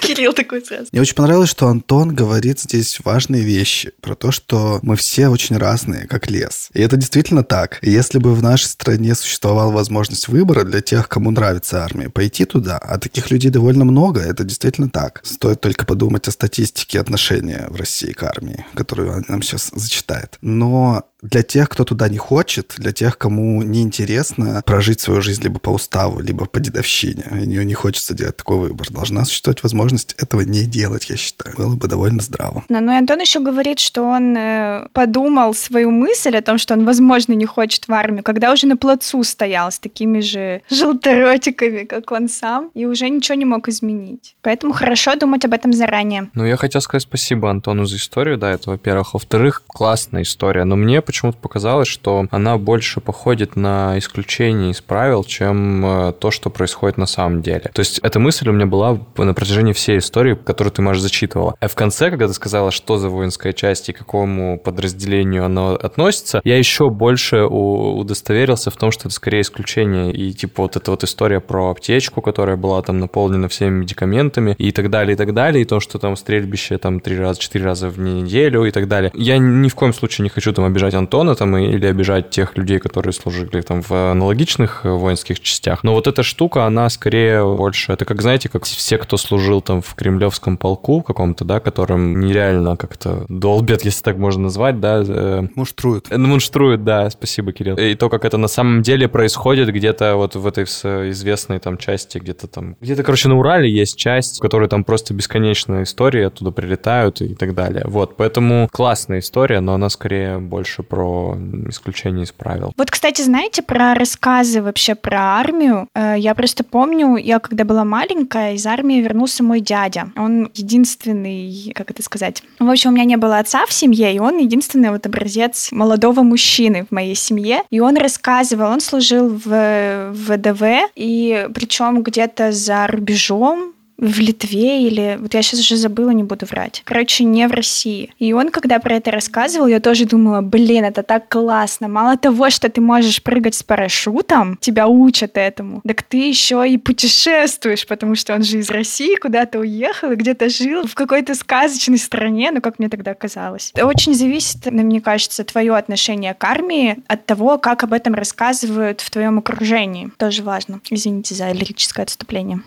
Кирилл такой сразу. Мне очень понравилось, что Антон говорит здесь важные вещи про то, что мы все очень разные, как лес. И это действительно так. Если бы в нашей стране существовала возможность выбора для тех, кому нравится армия, пойти туда. А таких людей довольно много, это действительно так. Стоит только подумать о статистике отношения в России к армии, которую он нам сейчас зачитает. Но для тех, кто туда не хочет, для тех, кому неинтересно прожить свою жизнь либо по уставу, либо по дедовщине, и нее не хочется делать такой выбор, должна существовать возможность этого не делать, я считаю. Было бы довольно здраво. Но, ну и Антон еще говорит, что он э, подумал свою мысль о том, что он, возможно, не хочет в армию, когда уже на плацу стоял с такими же желторотиками, как он сам, и уже ничего не мог изменить. Поэтому хорошо думать об этом заранее. Ну, я хотел сказать спасибо Антону за историю, да, это, во-первых. Во-вторых, классная история, но мне почему-то показалось, что она больше походит на исключение из правил, чем э, то, что происходит на самом деле. То есть эта мысль у меня была на протяжении всей истории, которую ты, Маша, зачитывала. А в конце, когда ты сказала, что за воинская часть и к какому подразделению она относится, я еще больше удостоверился в том, что это скорее исключение. И типа вот эта вот история про аптечку, которая была там наполнена всеми медикаментами и так далее, и так далее, и то, что там стрельбище там три раза, четыре раза в неделю и так далее. Я ни в коем случае не хочу там обижать Антона там или обижать тех людей, которые служили там в аналогичных э, воинских частях. Но вот эта штука, она скорее больше, это как, знаете, как все, кто служил там в кремлевском полку каком-то, да, которым нереально как-то долбят, [laughs] если так можно назвать, да. Э, мунштруют. Э, мунштруют, да, спасибо, Кирилл. И то, как это на самом деле происходит где-то вот в этой известной там части, где-то там, где-то, короче, на Урале есть часть, в которой там просто бесконечная история, оттуда прилетают и так далее. Вот, поэтому классная история, но она скорее больше про исключение из правил. Вот, кстати, знаете, про рассказы вообще про армию, э, я просто помню, я когда была маленькая, из армии вернулся мой дядя. Он единственный, как это сказать, в общем, у меня не было отца в семье, и он единственный вот образец молодого мужчины в моей семье. И он рассказывал, он служил в ВДВ, и причем где-то за рубежом, в Литве или... Вот я сейчас уже забыла, не буду врать. Короче, не в России. И он, когда про это рассказывал, я тоже думала, блин, это так классно. Мало того, что ты можешь прыгать с парашютом, тебя учат этому, так ты еще и путешествуешь, потому что он же из России куда-то уехал и где-то жил в какой-то сказочной стране, ну, как мне тогда казалось. Это очень зависит, мне кажется, твое отношение к армии от того, как об этом рассказывают в твоем окружении. Тоже важно. Извините за лирическое отступление.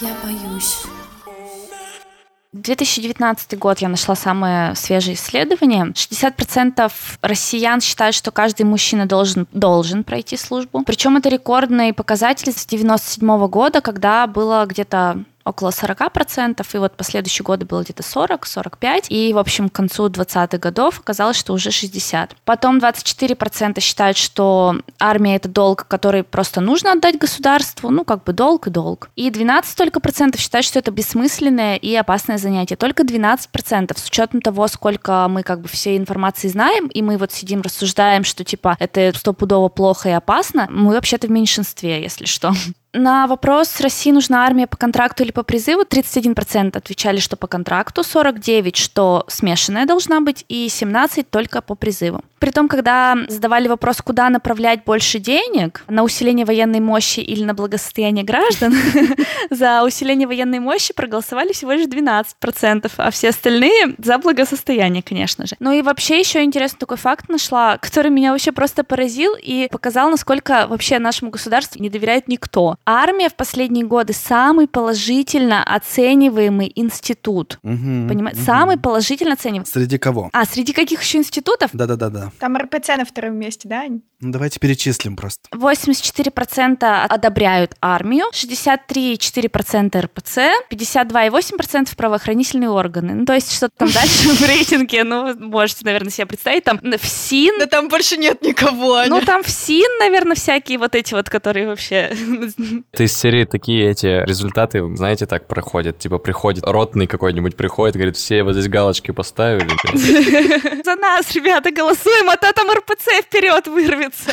Я боюсь. 2019 год я нашла самое свежее исследование. 60% россиян считают, что каждый мужчина должен, должен пройти службу. Причем это рекордный показатель с 97 года, когда было где-то около 40%, и вот последующие годы было где-то 40-45%, и, в общем, к концу 20-х годов оказалось, что уже 60%. Потом 24% считают, что армия — это долг, который просто нужно отдать государству, ну, как бы долг и долг. И 12 только процентов считают, что это бессмысленное и опасное занятие. Только 12 процентов, с учетом того, сколько мы как бы всей информации знаем, и мы вот сидим, рассуждаем, что типа это стопудово плохо и опасно, мы вообще-то в меньшинстве, если что. На вопрос, России нужна армия по контракту или по призыву, 31% отвечали, что по контракту, 49% что смешанная должна быть, и 17% только по призыву. Притом, когда задавали вопрос, куда направлять больше денег, на усиление военной мощи или на благосостояние граждан, [laughs] за усиление военной мощи проголосовали всего лишь 12%, а все остальные за благосостояние, конечно же. Ну и вообще еще интересный такой факт нашла, который меня вообще просто поразил и показал, насколько вообще нашему государству не доверяет никто. Армия в последние годы самый положительно оцениваемый институт. Понимаете? Самый положительно оцениваемый. Среди кого? А, среди каких еще институтов? Да-да-да-да. Там РПЦ на втором месте, да, Ань? Ну, давайте перечислим просто. 84% одобряют армию, 63,4% РПЦ, 52,8% правоохранительные органы. Ну, то есть что-то там дальше в рейтинге, ну, можете, наверное, себе представить, там ФСИН. Да там больше нет никого, Аня. Ну, там ФСИН, наверное, всякие вот эти вот, которые вообще... [laughs] Это из серии такие эти результаты, знаете, так проходят. Типа приходит ротный какой-нибудь, приходит, говорит, все вот здесь галочки поставили. [laughs] За нас, ребята, голосуем, а то там РПЦ вперед вырвется.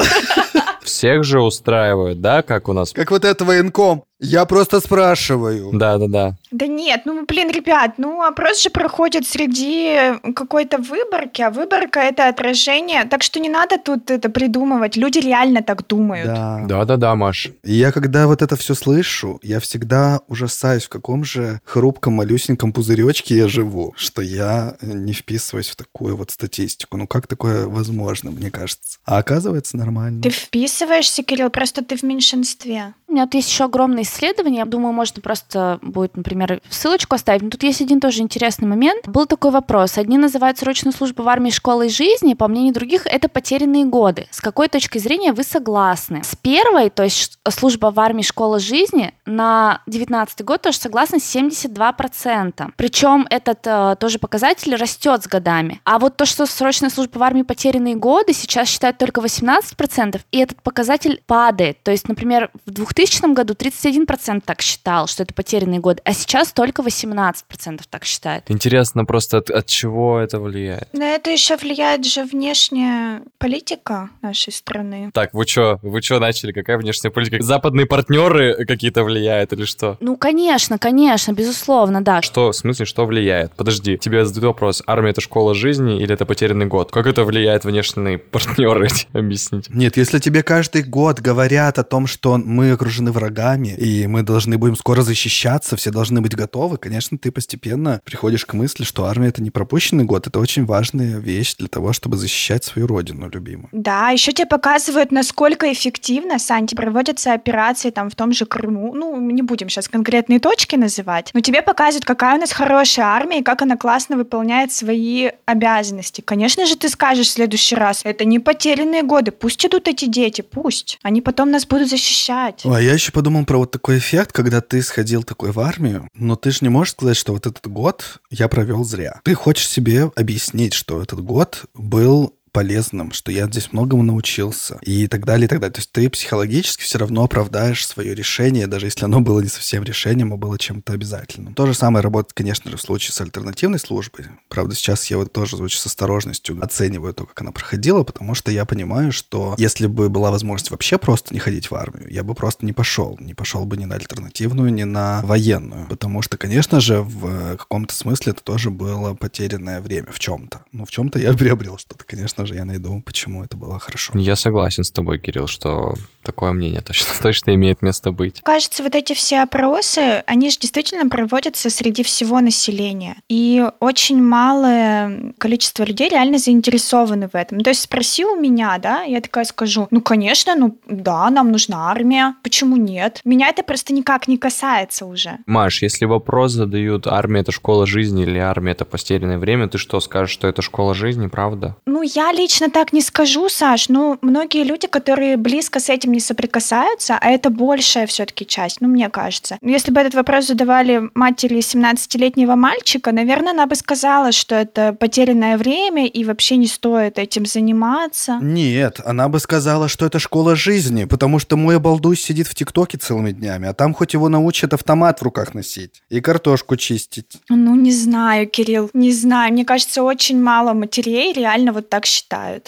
Всех же устраивают, да, как у нас? Как вот это военком. Я просто спрашиваю. Да-да-да. Да нет, ну, блин, ребят, ну, опрос же проходит среди какой-то выборки, а выборка — это отражение, так что не надо тут это придумывать, люди реально так думают. Да. Да-да-да, Маш. И я когда вот это все слышу, я всегда ужасаюсь, в каком же хрупком, малюсеньком пузыречке я живу, что я не вписываюсь в такую вот статистику. Ну как такое возможно, мне кажется? А оказывается нормально. Ты вписываешься, Кирилл, просто ты в меньшинстве. У меня тут есть еще огромное исследование. Я думаю, можно просто будет, например, ссылочку оставить. Но тут есть один тоже интересный момент. Был такой вопрос. Одни называют срочную службу в армии школой жизни, по мнению других, это потерянные годы. С какой точки зрения вы согласны? С первой, то есть служба в армии школа жизни, на 19 год тоже согласны 72%. Причем этот э, тоже показатель растет с годами. А вот то, что срочная служба в армии потерянные годы, сейчас считают только 18%, и этот показатель падает. То есть, например, в 2000 году 31% так считал, что это потерянные годы, а сейчас только 18% так считают. Интересно просто, от, от чего это влияет? На это еще влияет же внешняя политика нашей страны. Так, вы что, вы что начали? Какая внешняя политика? Западные партнеры какие-то влияют или что? Ну, конечно, конечно, безусловно, да. Что, в смысле, что влияет? Подожди, тебе задают вопрос, армия это школа жизни или это потерянный год? Как это влияет внешние [laughs] партнеры? Объясните. Нет, если тебе каждый год говорят о том, что мы окружены врагами, и мы должны будем скоро защищаться, все должны быть готовы, конечно, ты постепенно приходишь к мысли, что армия — это не пропущенный год, это очень важная вещь для того, чтобы защищать свою родину любимую. Да, еще тебе показывают, насколько эффективно, Санти, проводятся операции там в том же Крыму. Ну, не будем сейчас конкретные точки называть, но тебе показывают, какая у нас хорошая армия и как она классно выполняет свои обязанности. Конечно же, ты скажешь в следующий раз, это не потерянные годы, пусть идут эти дети, пусть. Они потом нас будут защищать. Ой, я еще подумал про вот такой эффект, когда ты сходил такой в армию, но ты же не можешь сказать, что вот этот год я провел зря. Ты хочешь себе объяснить, что этот год был полезным, что я здесь многому научился и так далее, и так далее. То есть ты психологически все равно оправдаешь свое решение, даже если оно было не совсем решением, а было чем-то обязательным. То же самое работает, конечно же, в случае с альтернативной службой. Правда, сейчас я вот тоже очень с осторожностью оцениваю то, как она проходила, потому что я понимаю, что если бы была возможность вообще просто не ходить в армию, я бы просто не пошел. Не пошел бы ни на альтернативную, ни на военную. Потому что, конечно же, в каком-то смысле это тоже было потерянное время в чем-то. Ну, в чем-то я [laughs] приобрел что-то. Конечно же, я найду, почему это было хорошо. Я согласен с тобой, Кирилл, что такое мнение точно, [laughs] точно имеет место быть. Кажется, вот эти все опросы, они же действительно проводятся среди всего населения. И очень малое количество людей реально заинтересованы в этом. То есть спроси у меня, да, я такая скажу, ну, конечно, ну, да, нам нужна армия, почему нет? Меня это просто никак не касается уже. Маш, если вопрос задают, армия это школа жизни или армия это потерянное время, ты что, скажешь, что это школа жизни, правда? Ну, я лично так не скажу, Саш, ну, многие люди, которые близко с этим не соприкасаются, а это большая все-таки часть, ну, мне кажется. Если бы этот вопрос задавали матери 17-летнего мальчика, наверное, она бы сказала, что это потерянное время и вообще не стоит этим заниматься. Нет, она бы сказала, что это школа жизни, потому что мой обалдуй сидит в ТикТоке целыми днями, а там хоть его научат автомат в руках носить и картошку чистить. Ну, не знаю, Кирилл, не знаю. Мне кажется, очень мало матерей реально вот так считают.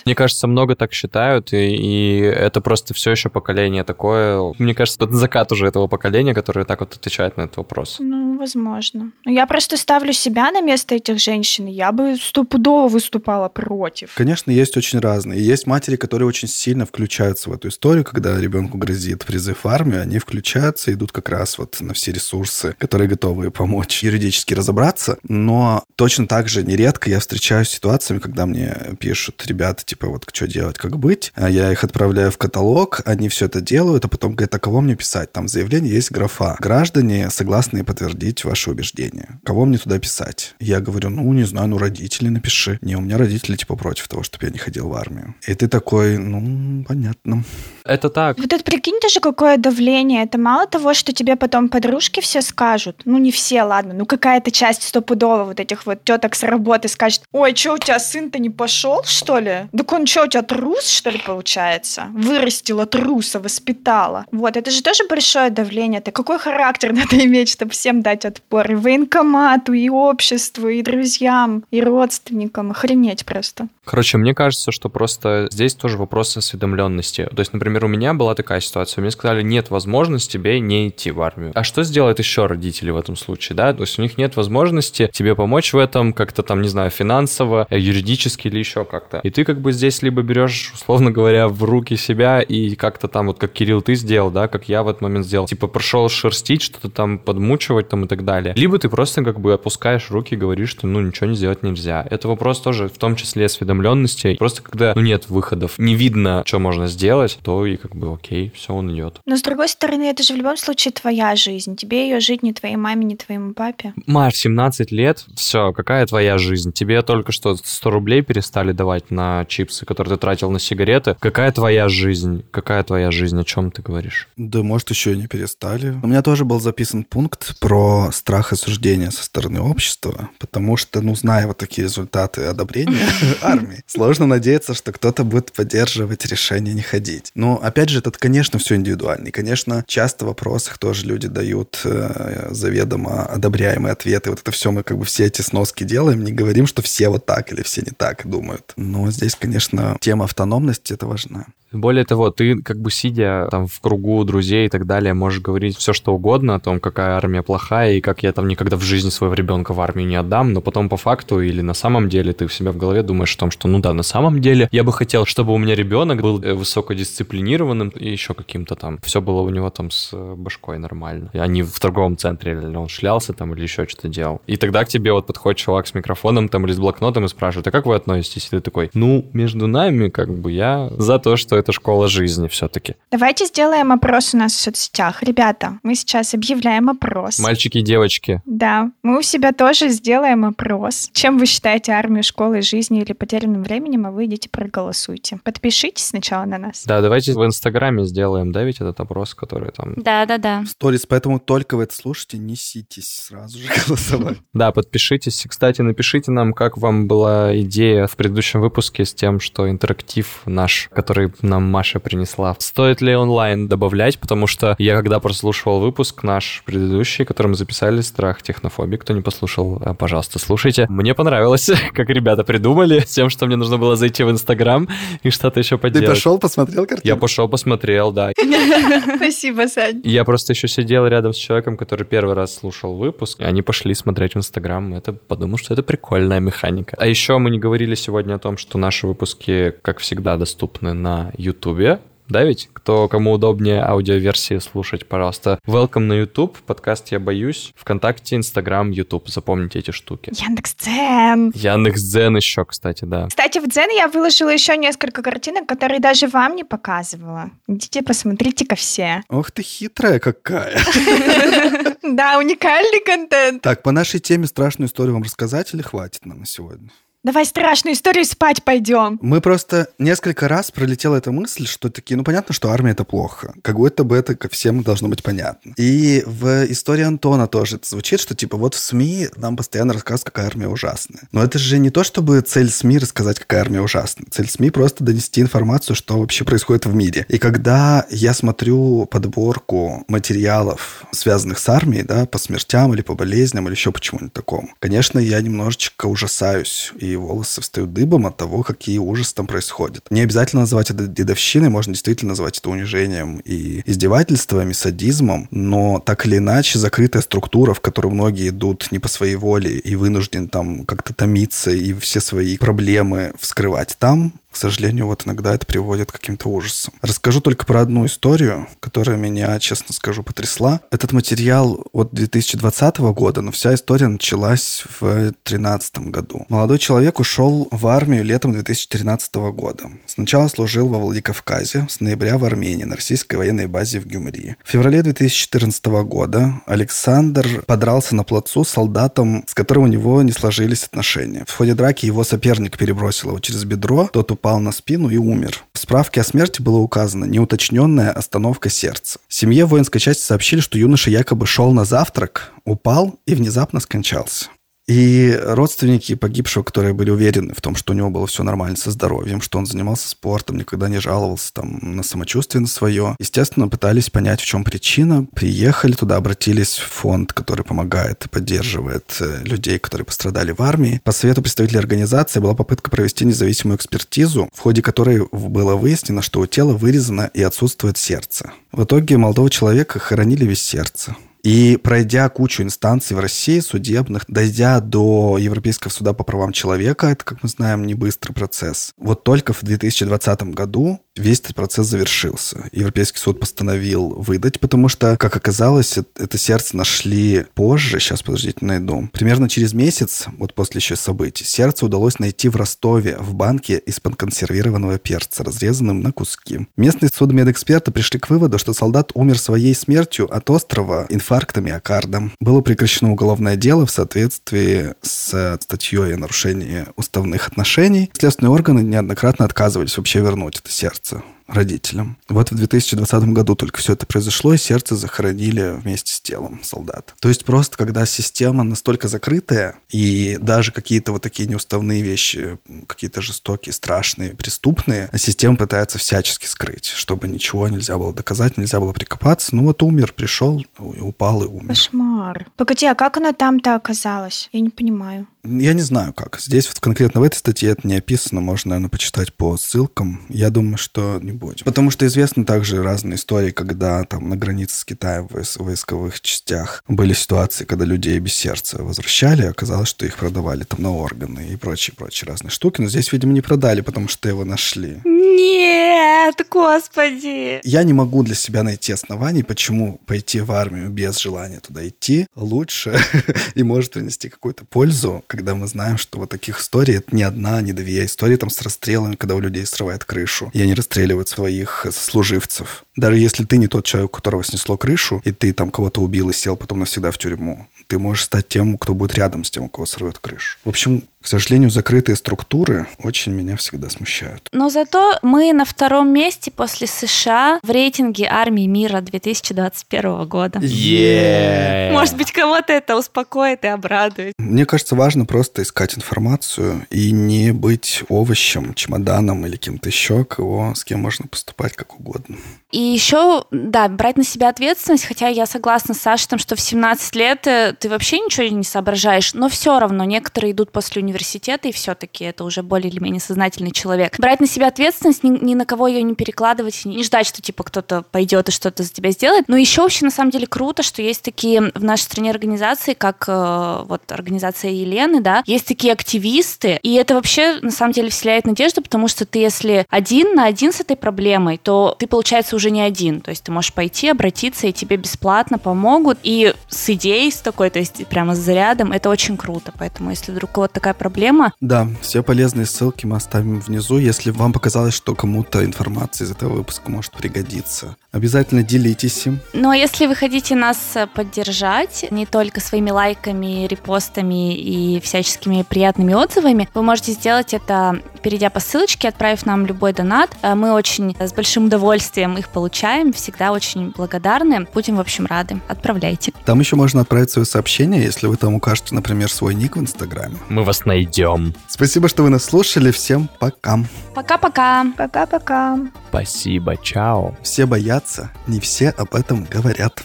Мне кажется, много так считают, и, и это просто все еще поколение такое. Мне кажется, это закат уже этого поколения, которое так вот отвечает на этот вопрос. Ну, возможно. Но я просто ставлю себя на место этих женщин, я бы стопудово выступала против. Конечно, есть очень разные. Есть матери, которые очень сильно включаются в эту историю, когда ребенку грозит призыв в армию, они включаются, идут как раз вот на все ресурсы, которые готовы помочь юридически разобраться. Но точно так же нередко я встречаюсь с ситуациями, когда мне пишут ребята, типа, вот что делать, как быть. А Я их отправляю в каталог, они все это делают, а потом говорят, а кого мне писать? Там в заявлении есть графа. Граждане согласны подтвердить ваши убеждения. Кого мне туда писать? Я говорю, ну, не знаю, ну, родители напиши. Не, у меня родители, типа, против того, чтобы я не ходил в армию. И ты такой, ну, понятно. Это так. Вот это прикинь даже, какое давление. Это мало того, что тебе потом подружки все скажут. Ну, не все, ладно. Ну, какая-то часть стопудово вот этих вот теток с работы скажет, ой, что у тебя сын-то не пошел, что ли? Так он что, у тебя трус, что ли, получается? Вырастила труса, воспитала. Вот, это же тоже большое давление. Это какой характер [laughs] надо иметь, чтобы всем дать отпор? И военкомату, и обществу, и друзьям, и родственникам. Охренеть просто. Короче, мне кажется, что просто здесь тоже вопрос осведомленности. То есть, например, у меня была такая ситуация. Мне сказали, нет возможности тебе не идти в армию. А что сделают еще родители в этом случае, да? То есть у них нет возможности тебе помочь в этом как-то там, не знаю, финансово, юридически или еще как-то. И ты как бы здесь либо берешь, условно говоря, в руки себя и как-то там, вот как Кирилл ты сделал, да, как я в этот момент сделал, типа прошел шерстить, что-то там подмучивать там и так далее. Либо ты просто как бы опускаешь руки и говоришь, что ну ничего не сделать нельзя. Это вопрос тоже в том числе осведомленности. Просто когда ну, нет выходов, не видно, что можно сделать, то и как бы окей, все, он идет. Но с другой стороны, это же в любом случае твоя жизнь. Тебе ее жить не твоей маме, не твоему папе. Маш, 17 лет, все, какая твоя жизнь? Тебе только что 100 рублей перестали давать на чипсы, которые ты тратил на сигареты. Какая твоя жизнь? Какая твоя жизнь? О чем ты говоришь? Да, может, еще и не перестали. У меня тоже был записан пункт про страх осуждения со стороны общества, потому что, ну, зная вот такие результаты одобрения [laughs] армии, сложно надеяться, что кто-то будет поддерживать решение не ходить. Но, опять же, это, конечно, все индивидуально. И, конечно, часто в вопросах тоже люди дают э, заведомо одобряемые ответы. Вот это все мы как бы все эти сноски делаем, не говорим, что все вот так или все не так думают. Но здесь, конечно, тема автономности это важна. Более того, ты как бы сидя там в кругу друзей и так далее, можешь говорить все что угодно о том, какая армия плохая и как я там никогда в жизни своего ребенка в армию не отдам, но потом по факту или на самом деле ты в себя в голове думаешь о том, что ну да, на самом деле я бы хотел, чтобы у меня ребенок был э, высокодисциплинированным и еще каким-то там. Все было у него там с э, башкой нормально. А не в торговом центре, или он шлялся там или еще что-то делал. И тогда к тебе вот подходит чувак с микрофоном там или с блокнотом и спрашивает, а как вы относитесь? И ты такой, ну, между нами как бы я за то, что это школа жизни все-таки. Давайте сделаем опрос у нас в соцсетях. Ребята, мы сейчас объявляем опрос. Мальчики и девочки. Да, мы у себя тоже сделаем опрос. Чем вы считаете армию школой жизни или потерянным временем, а вы идите проголосуйте. Подпишитесь сначала на нас. Да, давайте в Инстаграме сделаем, да, ведь этот опрос, который там... Да-да-да. Сторис, поэтому только вы это слушаете, неситесь сразу же [laughs] голосовать. Да, подпишитесь. И, Кстати, напишите нам, как вам была идея в предыдущем выпуске с тем, что интерактив наш, который нам Маша принесла, стоит ли онлайн добавлять, потому что я когда прослушивал выпуск наш предыдущий, который мы записали «Страх технофобии», кто не послушал, э, пожалуйста, слушайте. Мне понравилось, [laughs] как ребята придумали, с тем, что мне нужно было зайти в Инстаграм и что-то еще Ты поделать. пошел, посмотрел картину? Я пошел, посмотрел, да. [laughs] Спасибо, Сань. Я просто еще сидел рядом с человеком, который первый раз слушал выпуск, и они пошли смотреть в Инстаграм. Это подумал, что это прикольная механика. А еще мы не говорили сегодня о том, что наши выпуски, как всегда, доступны на Ютубе. Да ведь? Кто, кому удобнее аудиоверсии слушать, пожалуйста. Welcome на YouTube, подкаст «Я боюсь», ВКонтакте, Инстаграм, Ютуб. Запомните эти штуки. Яндекс.Дзен. Яндекс.Дзен еще, кстати, да. Кстати, в Дзен я выложила еще несколько картинок, которые даже вам не показывала. Идите, посмотрите-ка все. Ох ты хитрая какая. [laughs] Да, уникальный контент. Так, по нашей теме страшную историю вам рассказать или хватит нам на сегодня? Давай страшную историю спать пойдем. Мы просто несколько раз пролетела эта мысль, что такие, ну понятно, что армия это плохо. Как будто бы это ко всем должно быть понятно. И в истории Антона тоже это звучит, что типа вот в СМИ нам постоянно рассказывают, какая армия ужасная. Но это же не то, чтобы цель СМИ рассказать, какая армия ужасная. Цель СМИ просто донести информацию, что вообще происходит в мире. И когда я смотрю подборку материалов, связанных с армией, да, по смертям или по болезням или еще почему-нибудь такому, конечно, я немножечко ужасаюсь и волосы встают дыбом от того, какие ужасы там происходят. Не обязательно называть это дедовщиной, можно действительно назвать это унижением и издевательством, и садизмом, но так или иначе закрытая структура, в которую многие идут не по своей воле и вынуждены там как-то томиться и все свои проблемы вскрывать там, к сожалению, вот иногда это приводит к каким-то ужасам. Расскажу только про одну историю, которая меня, честно скажу, потрясла. Этот материал от 2020 года, но вся история началась в 2013 году. Молодой человек ушел в армию летом 2013 года. Сначала служил во Владикавказе, с ноября в Армении, на российской военной базе в Гюмрии. В феврале 2014 года Александр подрался на плацу с солдатом, с которым у него не сложились отношения. В ходе драки его соперник перебросил его через бедро, тот упал на спину и умер. В справке о смерти было указано неуточненная остановка сердца. Семье воинской части сообщили, что юноша якобы шел на завтрак, упал и внезапно скончался. И родственники погибшего, которые были уверены в том, что у него было все нормально со здоровьем, что он занимался спортом, никогда не жаловался там на самочувствие на свое, естественно, пытались понять, в чем причина. Приехали туда, обратились в фонд, который помогает и поддерживает э, людей, которые пострадали в армии. По совету представителей организации была попытка провести независимую экспертизу, в ходе которой было выяснено, что у тела вырезано и отсутствует сердце. В итоге молодого человека хоронили без сердца. И пройдя кучу инстанций в России судебных, дойдя до Европейского суда по правам человека, это, как мы знаем, не быстрый процесс. Вот только в 2020 году весь этот процесс завершился. Европейский суд постановил выдать, потому что, как оказалось, это, сердце нашли позже, сейчас, подождите, найду. Примерно через месяц, вот после еще событий, сердце удалось найти в Ростове, в банке из-под консервированного перца, разрезанным на куски. Местные судмедэксперты пришли к выводу, что солдат умер своей смертью от острова инфаркта миокарда. Было прекращено уголовное дело в соответствии с статьей о нарушении уставных отношений. Следственные органы неоднократно отказывались вообще вернуть это сердце родителям. Вот в 2020 году только все это произошло, и сердце захоронили вместе с телом солдата. То есть просто, когда система настолько закрытая, и даже какие-то вот такие неуставные вещи, какие-то жестокие, страшные, преступные, система пытается всячески скрыть, чтобы ничего нельзя было доказать, нельзя было прикопаться. Ну вот умер, пришел, упал и умер. Кошмар. Погоди, а как она там-то оказалась? Я не понимаю. Я не знаю как. Здесь вот конкретно в этой статье это не описано, можно, наверное, почитать по ссылкам. Я думаю, что не будем. Потому что известны также разные истории, когда там на границе с Китаем в войс- войсковых частях были ситуации, когда людей без сердца возвращали, а оказалось, что их продавали там на органы и прочие-прочие разные штуки. Но здесь, видимо, не продали, потому что его нашли. Нет, господи. Я не могу для себя найти оснований, почему пойти в армию без желания туда идти лучше [laughs] и может принести какую-то пользу, когда мы знаем, что вот таких историй это не одна, не две истории там с расстрелами, когда у людей срывает крышу, и они расстреливают своих служивцев. Даже если ты не тот человек, у которого снесло крышу, и ты там кого-то убил и сел потом навсегда в тюрьму, ты можешь стать тем, кто будет рядом с тем, у кого сорвет крышу. В общем, к сожалению, закрытые структуры очень меня всегда смущают. Но зато мы на втором месте после США в рейтинге армии мира 2021 года. Yeah. Может быть, кого-то это успокоит и обрадует. Мне кажется, важно просто искать информацию и не быть овощем, чемоданом или кем-то еще, кого, с кем можно поступать как угодно. И еще, да, брать на себя ответственность, хотя я согласна с Сашей, там, что в 17 лет э, ты вообще ничего не соображаешь, но все равно некоторые идут после университета, и все-таки это уже более или менее сознательный человек. Брать на себя ответственность, ни, ни на кого ее не перекладывать, не ждать, что типа кто-то пойдет и что-то за тебя сделает. Но еще вообще на самом деле круто, что есть такие в нашей стране организации, как э, вот организация Елены, да, есть такие активисты, и это вообще на самом деле вселяет надежду, потому что ты если один на один с этой проблемой, то ты, получается, уже не один. То есть ты можешь пойти, обратиться, и тебе бесплатно помогут. И с идеей с такой, то есть прямо с зарядом, это очень круто. Поэтому если вдруг кого-то такая проблема... Да, все полезные ссылки мы оставим внизу, если вам показалось, что кому-то информация из этого выпуска может пригодиться. Обязательно делитесь им. Ну а если вы хотите нас поддержать не только своими лайками, репостами и всяческими приятными отзывами, вы можете сделать это, перейдя по ссылочке, отправив нам любой донат. Мы очень с большим удовольствием их получаем, всегда очень благодарны. Будем, в общем, рады. Отправляйте. Там еще можно отправить свое сообщение, если вы там укажете, например, свой ник в Инстаграме. Мы вас найдем. Спасибо, что вы нас слушали. Всем пока. Пока-пока. Пока-пока. Спасибо, чао. Все боятся, не все об этом говорят.